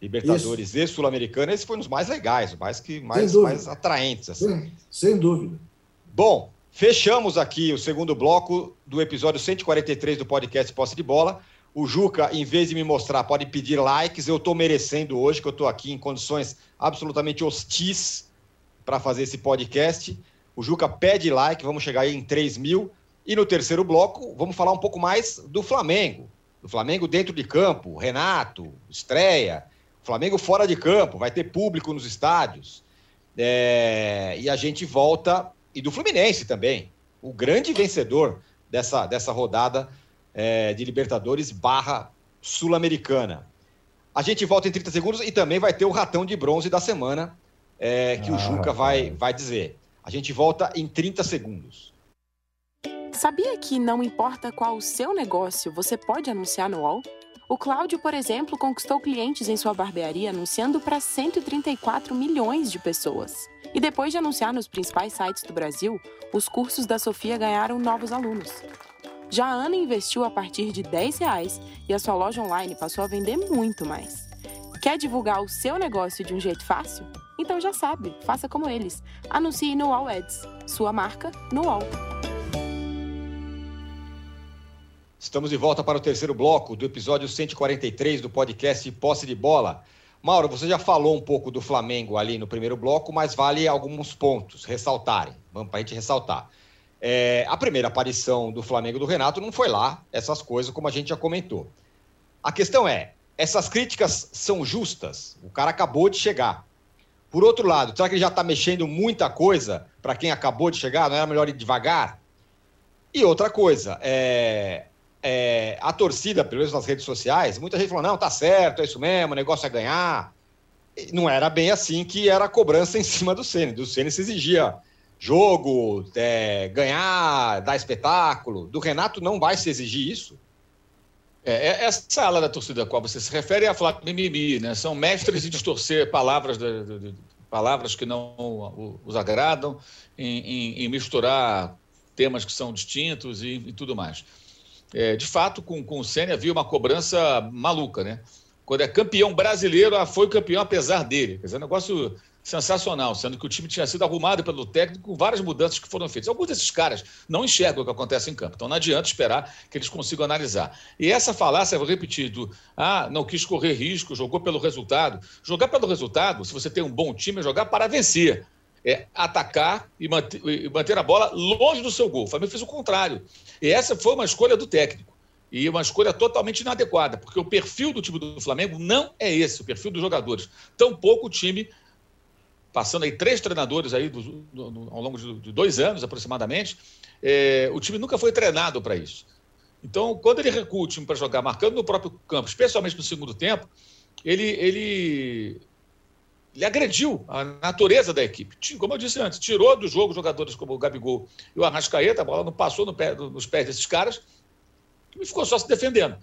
Libertadores isso. e Sul-Americana, esse foi um dos mais legais, mais, que, mais, mais atraentes. Assim. Sem, sem dúvida. Bom, fechamos aqui o segundo bloco do episódio 143 do podcast Posse de Bola. O Juca, em vez de me mostrar, pode pedir likes. Eu estou merecendo hoje, que eu estou aqui em condições absolutamente hostis para fazer esse podcast. O Juca pede like, vamos chegar aí em 3 mil. E no terceiro bloco, vamos falar um pouco mais do Flamengo. Do Flamengo dentro de campo, Renato, estreia. Flamengo fora de campo, vai ter público nos estádios. É... E a gente volta. E do Fluminense também. O grande vencedor dessa, dessa rodada é, de Libertadores barra Sul-Americana. A gente volta em 30 segundos e também vai ter o ratão de bronze da semana, é, que ah, o Juca vai, vai dizer. A gente volta em 30 segundos. Sabia que não importa qual o seu negócio, você pode anunciar no UOL? O Cláudio, por exemplo, conquistou clientes em sua barbearia anunciando para 134 milhões de pessoas. E depois de anunciar nos principais sites do Brasil, os cursos da Sofia ganharam novos alunos. Já a Ana investiu a partir de 10 reais e a sua loja online passou a vender muito mais. Quer divulgar o seu negócio de um jeito fácil? Então já sabe, faça como eles. Anuncie no All Ads. Sua marca no All. Estamos de volta para o terceiro bloco do episódio 143 do podcast Posse de Bola. Mauro, você já falou um pouco do Flamengo ali no primeiro bloco, mas vale alguns pontos ressaltarem. Vamos para a gente ressaltar. É, a primeira aparição do Flamengo do Renato não foi lá, essas coisas, como a gente já comentou. A questão é: essas críticas são justas? O cara acabou de chegar. Por outro lado, será que ele já está mexendo muita coisa para quem acabou de chegar? Não era melhor ir devagar? E outra coisa, é, é, a torcida, pelo menos nas redes sociais, muita gente falou: não, tá certo, é isso mesmo, o negócio é ganhar. E não era bem assim que era a cobrança em cima do Ceni. Do Ceni se exigia jogo, é, ganhar, dar espetáculo. Do Renato não vai se exigir isso? É, é essa ala da torcida a qual você se refere é a falar mimimi, né? São mestres em distorcer palavras, de, de, de, palavras que não os agradam, em, em, em, misturar temas que são distintos e, e tudo mais. É, de fato, com, com o Senna havia uma cobrança maluca, né? Quando é campeão brasileiro, foi campeão apesar dele. Quer dizer, é um negócio sensacional, sendo que o time tinha sido arrumado pelo técnico com várias mudanças que foram feitas. Alguns desses caras não enxergam o que acontece em campo, então não adianta esperar que eles consigam analisar. E essa falácia, vou repetir, do ah, não quis correr risco, jogou pelo resultado. Jogar pelo resultado, se você tem um bom time, é jogar para vencer. É atacar e manter, e manter a bola longe do seu gol. O Flamengo fez o contrário. E essa foi uma escolha do técnico. E uma escolha totalmente inadequada, porque o perfil do time do Flamengo não é esse, o perfil dos jogadores. Tampouco o time passando aí três treinadores aí do, do, do, ao longo de, de, dois anos aproximadamente, é, o time nunca foi treinado para isso. Então, quando ele recua o time para jogar, marcando no próprio campo, especialmente no segundo tempo, ele, ele, ele agrediu a natureza da equipe. Como eu disse antes, tirou do jogo jogadores como o Gabigol e o Arrascaeta, a bola não passou no pé, nos pés desses caras, e ficou só se defendendo.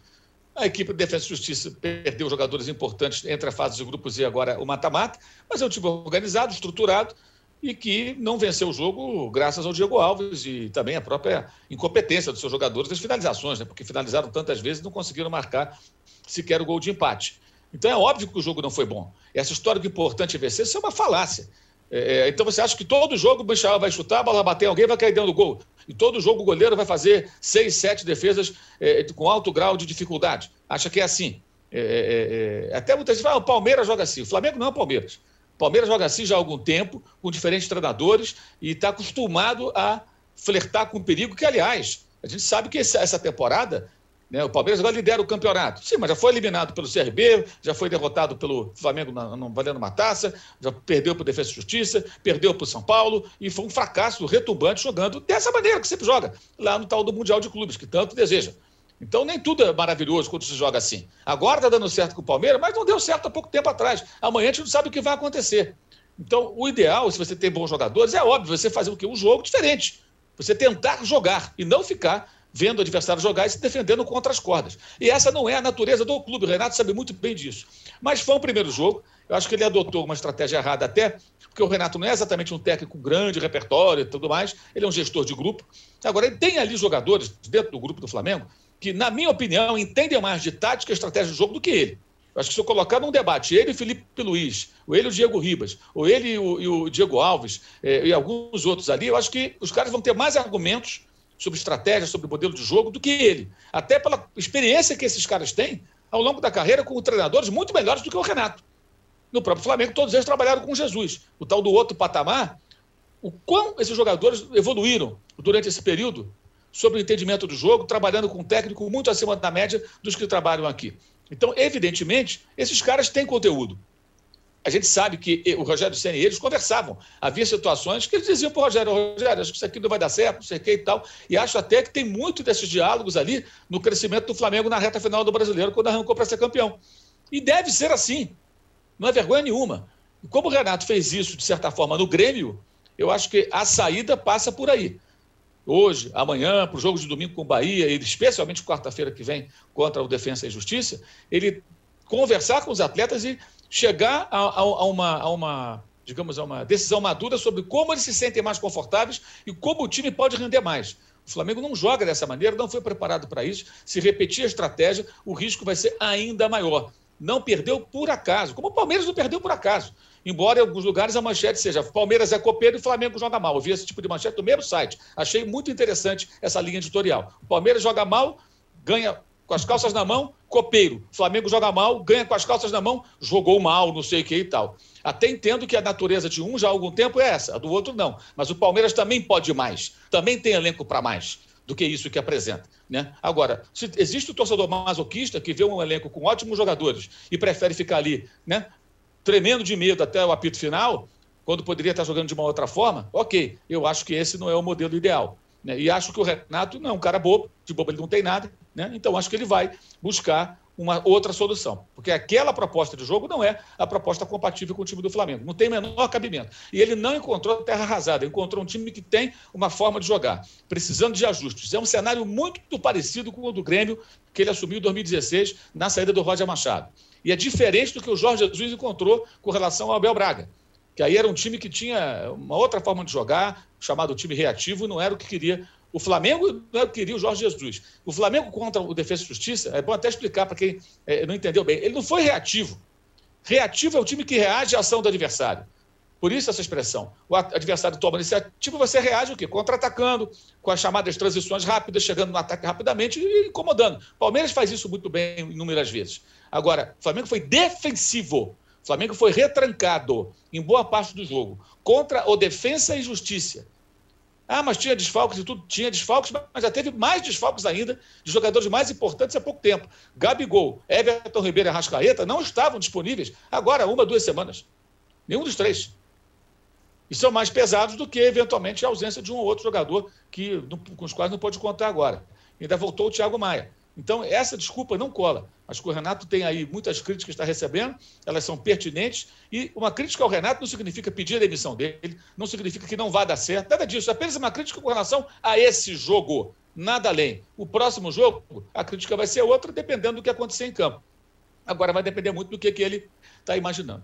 A equipe de Defesa e Justiça perdeu jogadores importantes entre a fase de grupos e agora o mata-mata, mas é um time organizado, estruturado e que não venceu o jogo graças ao Diego Alves e também a própria incompetência dos seus jogadores das finalizações, né? porque finalizaram tantas vezes e não conseguiram marcar sequer o gol de empate. Então é óbvio que o jogo não foi bom. Essa história que o importante é vencer, isso é uma falácia. É, é, então você acha que todo jogo o Michel vai chutar, a bola bater alguém vai cair dentro do gol. E todo jogo o goleiro vai fazer seis, sete defesas é, com alto grau de dificuldade. Acha que é assim. É, é, é até muitas vezes fala, o Palmeiras joga assim. O Flamengo não é o Palmeiras. O Palmeiras joga assim já há algum tempo, com diferentes treinadores, e está acostumado a flertar com o perigo, que, aliás, a gente sabe que essa temporada né? O Palmeiras agora lidera o campeonato. Sim, mas já foi eliminado pelo CRB, já foi derrotado pelo Flamengo não valendo uma taça, já perdeu para o Defesa e Justiça, perdeu para o São Paulo e foi um fracasso retumbante jogando dessa maneira que sempre joga, lá no tal do Mundial de Clubes, que tanto deseja. Então nem tudo é maravilhoso quando se joga assim. Agora está dando certo com o Palmeiras, mas não deu certo há pouco tempo atrás. Amanhã a gente não sabe o que vai acontecer. Então, o ideal, se você tem bons jogadores, é óbvio, você fazer o quê? Um jogo diferente. Você tentar jogar e não ficar vendo o adversário jogar e se defendendo contra as cordas. E essa não é a natureza do clube, o Renato sabe muito bem disso. Mas foi um primeiro jogo, eu acho que ele adotou uma estratégia errada até, porque o Renato não é exatamente um técnico grande repertório e tudo mais, ele é um gestor de grupo. Agora, ele tem ali jogadores dentro do grupo do Flamengo que, na minha opinião, entendem mais de tática e estratégia de jogo do que ele. Eu acho que se eu colocar num debate ele e Felipe Luiz, ou ele e o Diego Ribas, ou ele e o, e o Diego Alves, eh, e alguns outros ali, eu acho que os caras vão ter mais argumentos sobre estratégia, sobre modelo de jogo do que ele. Até pela experiência que esses caras têm ao longo da carreira com treinadores muito melhores do que o Renato. No próprio Flamengo, todos eles trabalharam com Jesus. O tal do outro patamar, o quão esses jogadores evoluíram durante esse período sobre o entendimento do jogo, trabalhando com um técnico muito acima da média dos que trabalham aqui. Então, evidentemente, esses caras têm conteúdo a gente sabe que o Rogério Senna e eles conversavam. Havia situações que eles diziam para o Rogério, Rogério, acho que isso aqui não vai dar certo, não sei o que e tal. E acho até que tem muito desses diálogos ali no crescimento do Flamengo na reta final do brasileiro, quando arrancou para ser campeão. E deve ser assim. Não é vergonha nenhuma. E como o Renato fez isso, de certa forma, no Grêmio, eu acho que a saída passa por aí. Hoje, amanhã, para o jogo de domingo com o Bahia, e especialmente quarta-feira que vem contra o Defensa e Justiça, ele conversar com os atletas e chegar a, a, a, uma, a uma, digamos, a uma decisão madura sobre como eles se sentem mais confortáveis e como o time pode render mais. O Flamengo não joga dessa maneira, não foi preparado para isso. Se repetir a estratégia, o risco vai ser ainda maior. Não perdeu por acaso, como o Palmeiras não perdeu por acaso. Embora em alguns lugares a manchete seja Palmeiras é copeiro e Flamengo joga mal. Eu vi esse tipo de manchete no mesmo site. Achei muito interessante essa linha editorial. O Palmeiras joga mal, ganha com as calças na mão, copeiro. Flamengo joga mal, ganha com as calças na mão, jogou mal, não sei o que e tal. Até entendo que a natureza de um já há algum tempo é essa, a do outro não. Mas o Palmeiras também pode mais, também tem elenco para mais do que isso que apresenta. Né? Agora, se existe o torcedor masoquista que vê um elenco com ótimos jogadores e prefere ficar ali, né, tremendo de medo até o apito final, quando poderia estar jogando de uma outra forma, ok, eu acho que esse não é o modelo ideal. Né? E acho que o Renato não é um cara bobo, de bobo ele não tem nada, né? então acho que ele vai buscar uma outra solução, porque aquela proposta de jogo não é a proposta compatível com o time do Flamengo, não tem menor cabimento. E ele não encontrou terra arrasada, encontrou um time que tem uma forma de jogar, precisando de ajustes. É um cenário muito parecido com o do Grêmio que ele assumiu em 2016 na saída do Roger Machado. E é diferente do que o Jorge Jesus encontrou com relação ao Abel Braga que aí era um time que tinha uma outra forma de jogar, chamado time reativo, não era o que queria. O Flamengo não queria o Jorge Jesus. O Flamengo contra o Defesa e Justiça, é bom até explicar para quem é, não entendeu bem, ele não foi reativo. Reativo é o time que reage à ação do adversário. Por isso essa expressão. O adversário toma iniciativa, você reage o quê? Contra-atacando, com as chamadas transições rápidas, chegando no ataque rapidamente e incomodando. Palmeiras faz isso muito bem inúmeras vezes. Agora, o Flamengo foi defensivo. Flamengo foi retrancado em boa parte do jogo contra o Defensa e Justiça. Ah, mas tinha desfalques e tudo, tinha desfalques, mas já teve mais desfalques ainda de jogadores mais importantes há pouco tempo. Gabigol, Everton Ribeiro e Arrascaeta não estavam disponíveis agora, uma, duas semanas. Nenhum dos três. E são mais pesados do que, eventualmente, a ausência de um ou outro jogador que, com os quais não pode contar agora. Ainda voltou o Thiago Maia. Então, essa desculpa não cola. Acho que o Renato tem aí muitas críticas que está recebendo, elas são pertinentes. E uma crítica ao Renato não significa pedir a demissão dele, não significa que não vá dar certo, nada disso. É apenas uma crítica com relação a esse jogo, nada além. O próximo jogo, a crítica vai ser outra, dependendo do que acontecer em campo. Agora vai depender muito do que, que ele está imaginando.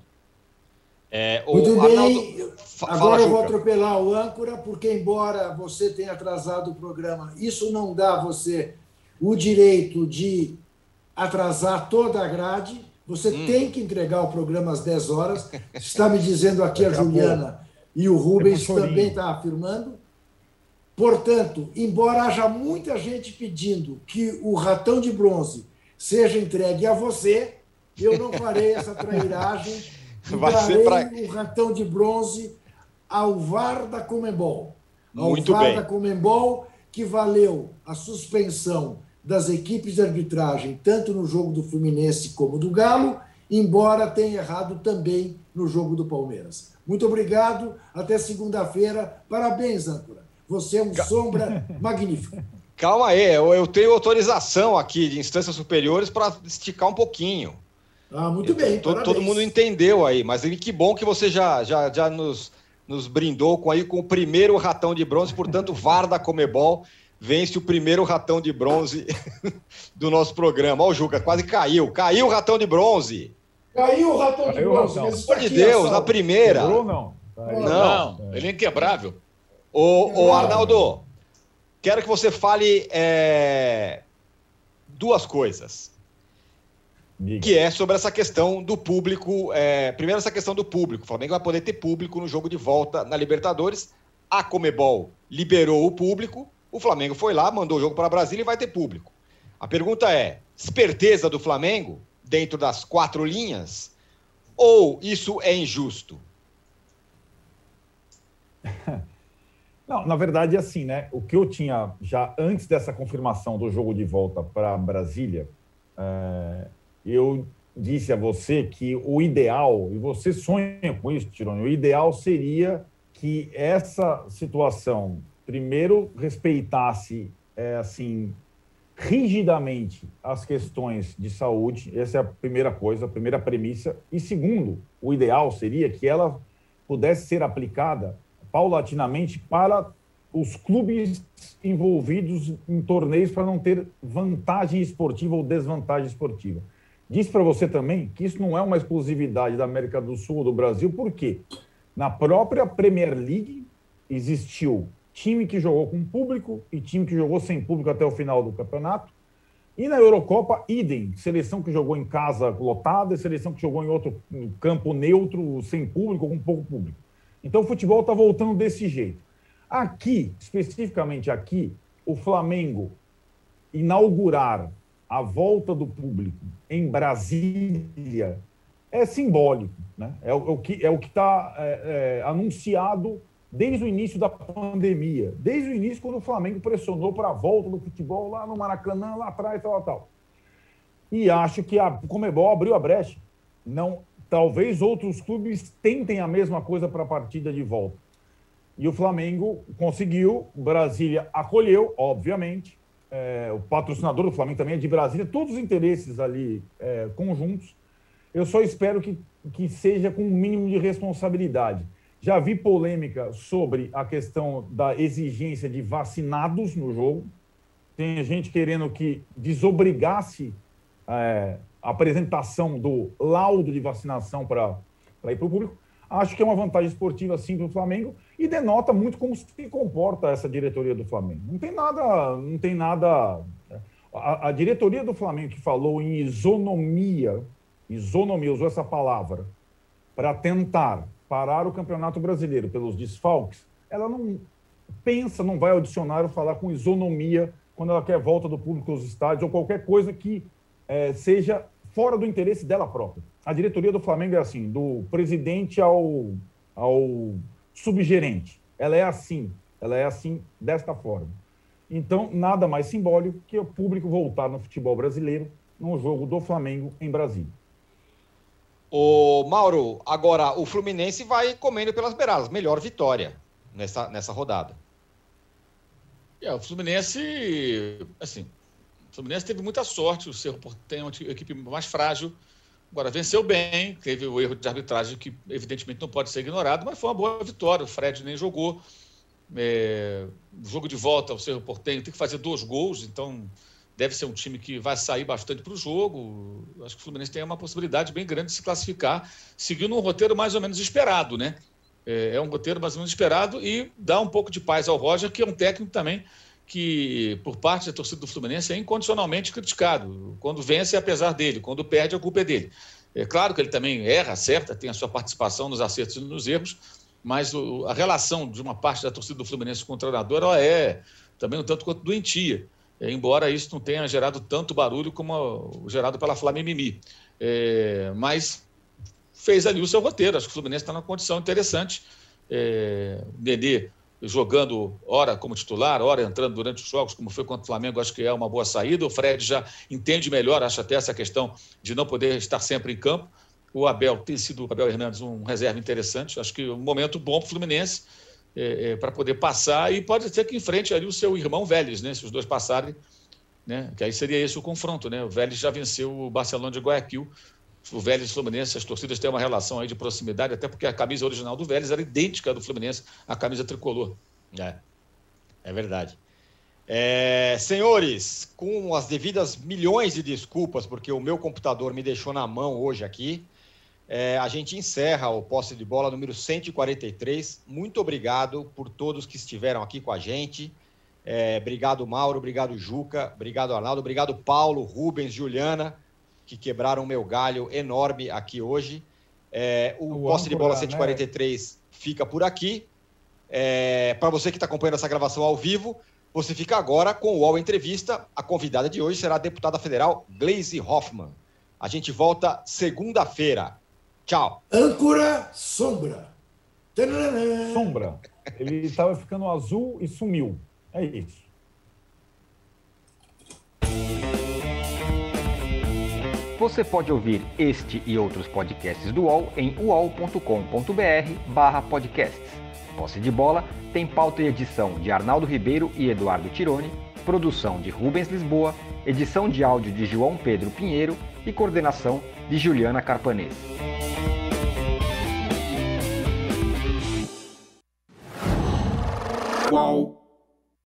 É, Muito bem, agora eu vou atropelar o âncora, porque embora você tenha atrasado o programa, isso não dá a você o direito de atrasar toda a grade. Você hum. tem que entregar o programa às 10 horas. Está me dizendo aqui a Juliana e o Rubens também está afirmando. Portanto, embora haja muita gente pedindo que o ratão de bronze seja entregue a você, eu não farei essa trairagem Vai darei pra... o ratão de bronze ao VAR da Comembol. Ao Muito VAR bem. da Comembol, que valeu a suspensão das equipes de arbitragem, tanto no jogo do Fluminense como do Galo, embora tenha errado também no jogo do Palmeiras. Muito obrigado, até segunda-feira. Parabéns, âncora. Você é um sombra magnífico. Calma aí, eu tenho autorização aqui de instâncias superiores para esticar um pouquinho. Ah, muito bem. Todo, todo, mundo entendeu aí, mas que bom que você já, já, já nos, nos brindou com, aí, com o primeiro ratão de bronze, portanto, VAR da Comebol vence o primeiro ratão de bronze do nosso programa. Olha o Juca, quase caiu. Caiu o ratão de bronze. Caiu o ratão de bronze. Pelo amor de Deus, a primeira. Quebrou, não? Não, não. ele é inquebrável. Ô, ô, Arnaldo, quero que você fale é, duas coisas. Diga. Que é sobre essa questão do público. É, primeiro, essa questão do público. O Flamengo vai poder ter público no jogo de volta na Libertadores. A Comebol liberou o público. O Flamengo foi lá, mandou o jogo para Brasília e vai ter público. A pergunta é: esperteza do Flamengo dentro das quatro linhas? Ou isso é injusto? Não, na verdade, é assim, né? O que eu tinha já antes dessa confirmação do jogo de volta para Brasília, é, eu disse a você que o ideal, e você sonha com isso, Tironi, o ideal seria que essa situação primeiro, respeitasse, é, assim, rigidamente as questões de saúde, essa é a primeira coisa, a primeira premissa. E segundo, o ideal seria que ela pudesse ser aplicada paulatinamente para os clubes envolvidos em torneios para não ter vantagem esportiva ou desvantagem esportiva. Disse para você também que isso não é uma exclusividade da América do Sul ou do Brasil, por quê? Na própria Premier League existiu time que jogou com público e time que jogou sem público até o final do campeonato. E na Eurocopa, idem. Seleção que jogou em casa lotada e seleção que jogou em outro campo neutro, sem público, com pouco público. Então o futebol está voltando desse jeito. Aqui, especificamente aqui, o Flamengo inaugurar a volta do público em Brasília é simbólico. Né? É, o, é o que é está é, é, anunciado desde o início da pandemia, desde o início quando o Flamengo pressionou para a volta do futebol lá no Maracanã, lá atrás, tal, tal. E acho que a Comebol abriu a brecha. Não, talvez outros clubes tentem a mesma coisa para a partida de volta. E o Flamengo conseguiu, Brasília acolheu, obviamente. É, o patrocinador do Flamengo também é de Brasília, todos os interesses ali é, conjuntos. Eu só espero que, que seja com um mínimo de responsabilidade já vi polêmica sobre a questão da exigência de vacinados no jogo. Tem gente querendo que desobrigasse é, a apresentação do laudo de vacinação para ir para o público. Acho que é uma vantagem esportiva, sim, para o Flamengo e denota muito como se comporta essa diretoria do Flamengo. Não tem nada, não tem nada. A, a diretoria do Flamengo que falou em isonomia, isonomia, usou essa palavra, para tentar parar o Campeonato Brasileiro pelos desfalques, ela não pensa, não vai ao dicionário falar com isonomia quando ela quer volta do público aos estádios ou qualquer coisa que é, seja fora do interesse dela própria. A diretoria do Flamengo é assim, do presidente ao, ao subgerente. Ela é assim, ela é assim desta forma. Então, nada mais simbólico que o público voltar no futebol brasileiro num jogo do Flamengo em Brasília. O Mauro, agora o Fluminense vai comendo pelas beiradas. Melhor vitória nessa, nessa rodada. É, o Fluminense, assim, o Fluminense teve muita sorte, o Cerro tem uma equipe mais frágil. Agora, venceu bem, teve o erro de arbitragem que, evidentemente, não pode ser ignorado, mas foi uma boa vitória. O Fred nem jogou. É, jogo de volta, o Cerro Portenho tem que fazer dois gols, então deve ser um time que vai sair bastante para o jogo. Acho que o Fluminense tem uma possibilidade bem grande de se classificar, seguindo um roteiro mais ou menos esperado, né? É, é um roteiro mais ou menos esperado e dá um pouco de paz ao Roger, que é um técnico também que, por parte da torcida do Fluminense, é incondicionalmente criticado. Quando vence, é apesar dele, quando perde, a culpa é dele. É claro que ele também erra, acerta, tem a sua participação nos acertos e nos erros, mas a relação de uma parte da torcida do Fluminense com o treinador ela é também um tanto quanto doentia, embora isso não tenha gerado tanto barulho como gerado pela Flamimimi. É, mas fez ali o seu roteiro, acho que o Fluminense está numa condição interessante. É, Nenê jogando hora como titular, hora entrando durante os jogos, como foi contra o Flamengo, acho que é uma boa saída. O Fred já entende melhor, acho até essa questão de não poder estar sempre em campo. O Abel tem sido, o Abel Hernandes, um reserva interessante. Acho que um momento bom para o Fluminense é, é, para poder passar e pode ser que enfrente ali o seu irmão Vélez, né? Se os dois passarem, né? Que aí seria esse o confronto, né? O Vélez já venceu o Barcelona de Guayaquil o Vélez e o Fluminense, as torcidas têm uma relação aí de proximidade, até porque a camisa original do Vélez era idêntica à do Fluminense, a camisa tricolor. É, é verdade. É, senhores, com as devidas milhões de desculpas, porque o meu computador me deixou na mão hoje aqui, é, a gente encerra o posse de bola número 143. Muito obrigado por todos que estiveram aqui com a gente. É, obrigado, Mauro. Obrigado, Juca. Obrigado, Arnaldo. Obrigado, Paulo, Rubens, Juliana que quebraram o meu galho enorme aqui hoje. É, o, o Posse de Bola 143 né? fica por aqui. É, Para você que está acompanhando essa gravação ao vivo, você fica agora com o UOL Entrevista. A convidada de hoje será a deputada federal Glaze Hoffman. A gente volta segunda-feira. Tchau. Âncora Sombra. Sombra. Ele estava ficando azul e sumiu. É isso. Você pode ouvir este e outros podcasts do UOL em uol.com.br podcasts. Posse de Bola tem pauta e edição de Arnaldo Ribeiro e Eduardo Tironi, produção de Rubens Lisboa, edição de áudio de João Pedro Pinheiro e coordenação de Juliana Carpanês. Uau.